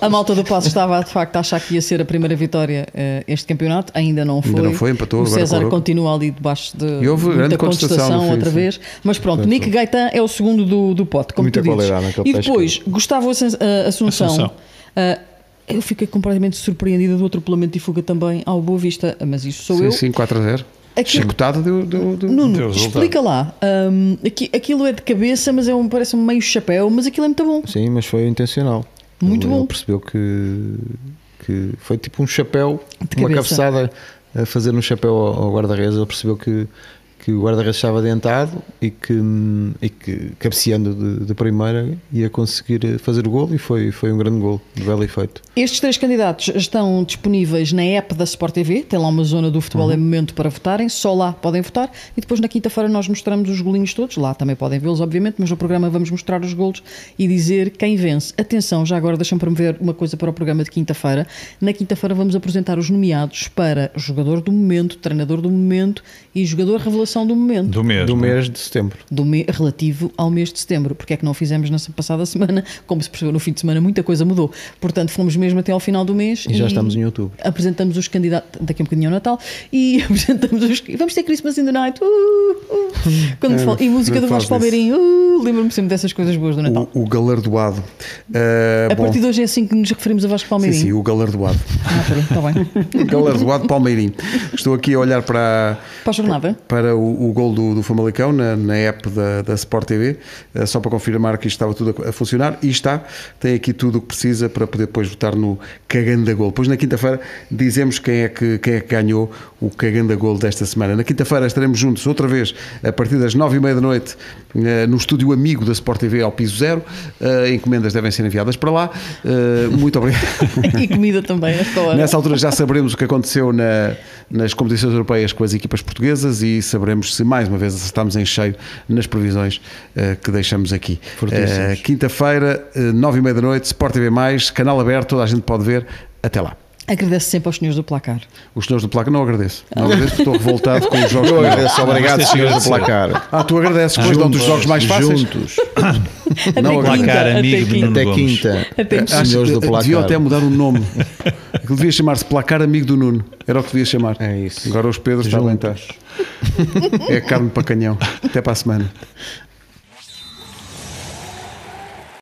A malta do Passo estava de facto a achar que ia ser a primeira vitória eh, este campeonato, ainda não foi. não foi, empatou O agora César continua ali debaixo de E houve grande muita contestação no outra vez. Mas pronto, Nick Gaetan é o segundo do, do pote, como Muita tu dizes. qualidade naquele E depois, Gustavo Assun- eh, Assunção. Assunção. eh, eu fiquei completamente surpreendida do atropelamento e fuga também ao Boa Vista, mas isso sou Sim, eu. sim, 4 a 0. Aquilo- Chicotada deu, deu, deu. Nuno, Deu explica lá. Hum, aqui- aquilo é de cabeça, mas é um, parece um meio chapéu, mas aquilo é muito bom. Sim, mas foi intencional. Muito ele, bom. Ele percebeu que, que foi tipo um chapéu, De uma cabeça. cabeçada a fazer um chapéu ao, ao guarda-redes. Ele percebeu que, que o guarda-redes estava adiantado e que, e que cabeceando de, de primeira ia conseguir fazer o gol e foi, foi um grande gol, de belo efeito. Estes três candidatos estão disponíveis na app da Sport TV, tem lá uma zona do futebol Uhum. em momento para votarem, só lá podem votar e depois na quinta-feira nós mostramos os golinhos todos, lá também podem vê-los obviamente, mas no programa vamos mostrar os golos e dizer quem vence. Atenção, já agora deixa-me promover uma coisa para o programa de quinta-feira. Na quinta-feira vamos apresentar os nomeados para jogador do momento, treinador do momento e jogador revelação do momento. Do mesmo. Do mês de setembro. do me- relativo ao mês de setembro. Porque é que não o fizemos na passada semana? Como se percebeu no fim de semana, muita coisa mudou. Portanto, fomos mesmo até ao final do mês E já estamos em outubro. Apresentamos os candidatos, daqui a um bocadinho ao Natal, e apresentamos os. Vamos ter Christmas in the Night. uh, uh. Quando falo- e música do Vasco Palmeirinho. Uh, Lembro-me sempre dessas coisas boas do Natal. O, o galardoado. Uh, a bom, partir de hoje é assim que nos referimos a Vasco sim, Palmeirinho. sim, o galardoado. Ah, pronto, está bem. galardoado Palmeirinho. Estou aqui a olhar para, Para a jornada. para o, o gol do, do Famalicão na, na app da, da Sport TV, eh, só para confirmar que isto estava tudo a, a funcionar e está. Tem aqui tudo o que precisa para poder depois votar no Caganda Gol. Depois na quinta-feira dizemos quem é, que, quem é que ganhou o Caganda Gol desta semana. Na quinta-feira estaremos juntos outra vez a partir das nove e meia da noite eh, no estúdio amigo da Sport TV ao piso zero. Eh, Encomendas devem ser enviadas para lá. Eh, Muito obrigado. e comida também, a esta hora. Nessa altura já saberemos o que aconteceu na- nas competições europeias com as equipas portuguesas e saberemos se mais uma vez acertamos em cheio nas previsões que deixamos aqui. Quinta-feira, nove e meia da noite, Sport TV+, canal aberto, toda a gente pode ver. Até lá. Agradeço sempre aos senhores do placar. Os senhores do placa não agradeço. Não agradeço porque estou revoltado com os jogos Eu agradeço, obrigado, senhores do placar. Ah, tu agradeces, depois dão-te os jogos mais fáceis. Juntos, Não Até agradeço. quinta, Placar até amigo de quinta. Nuno até Gomes. quinta. Até Acho Senhores que do placar. Deviam até mudar o nome. Aquilo devia chamar-se Placar Amigo do Nuno. Era o que devia chamar. É isso. Agora os Pedros está bem, está. Juntos. É carne para canhão. Até para a semana.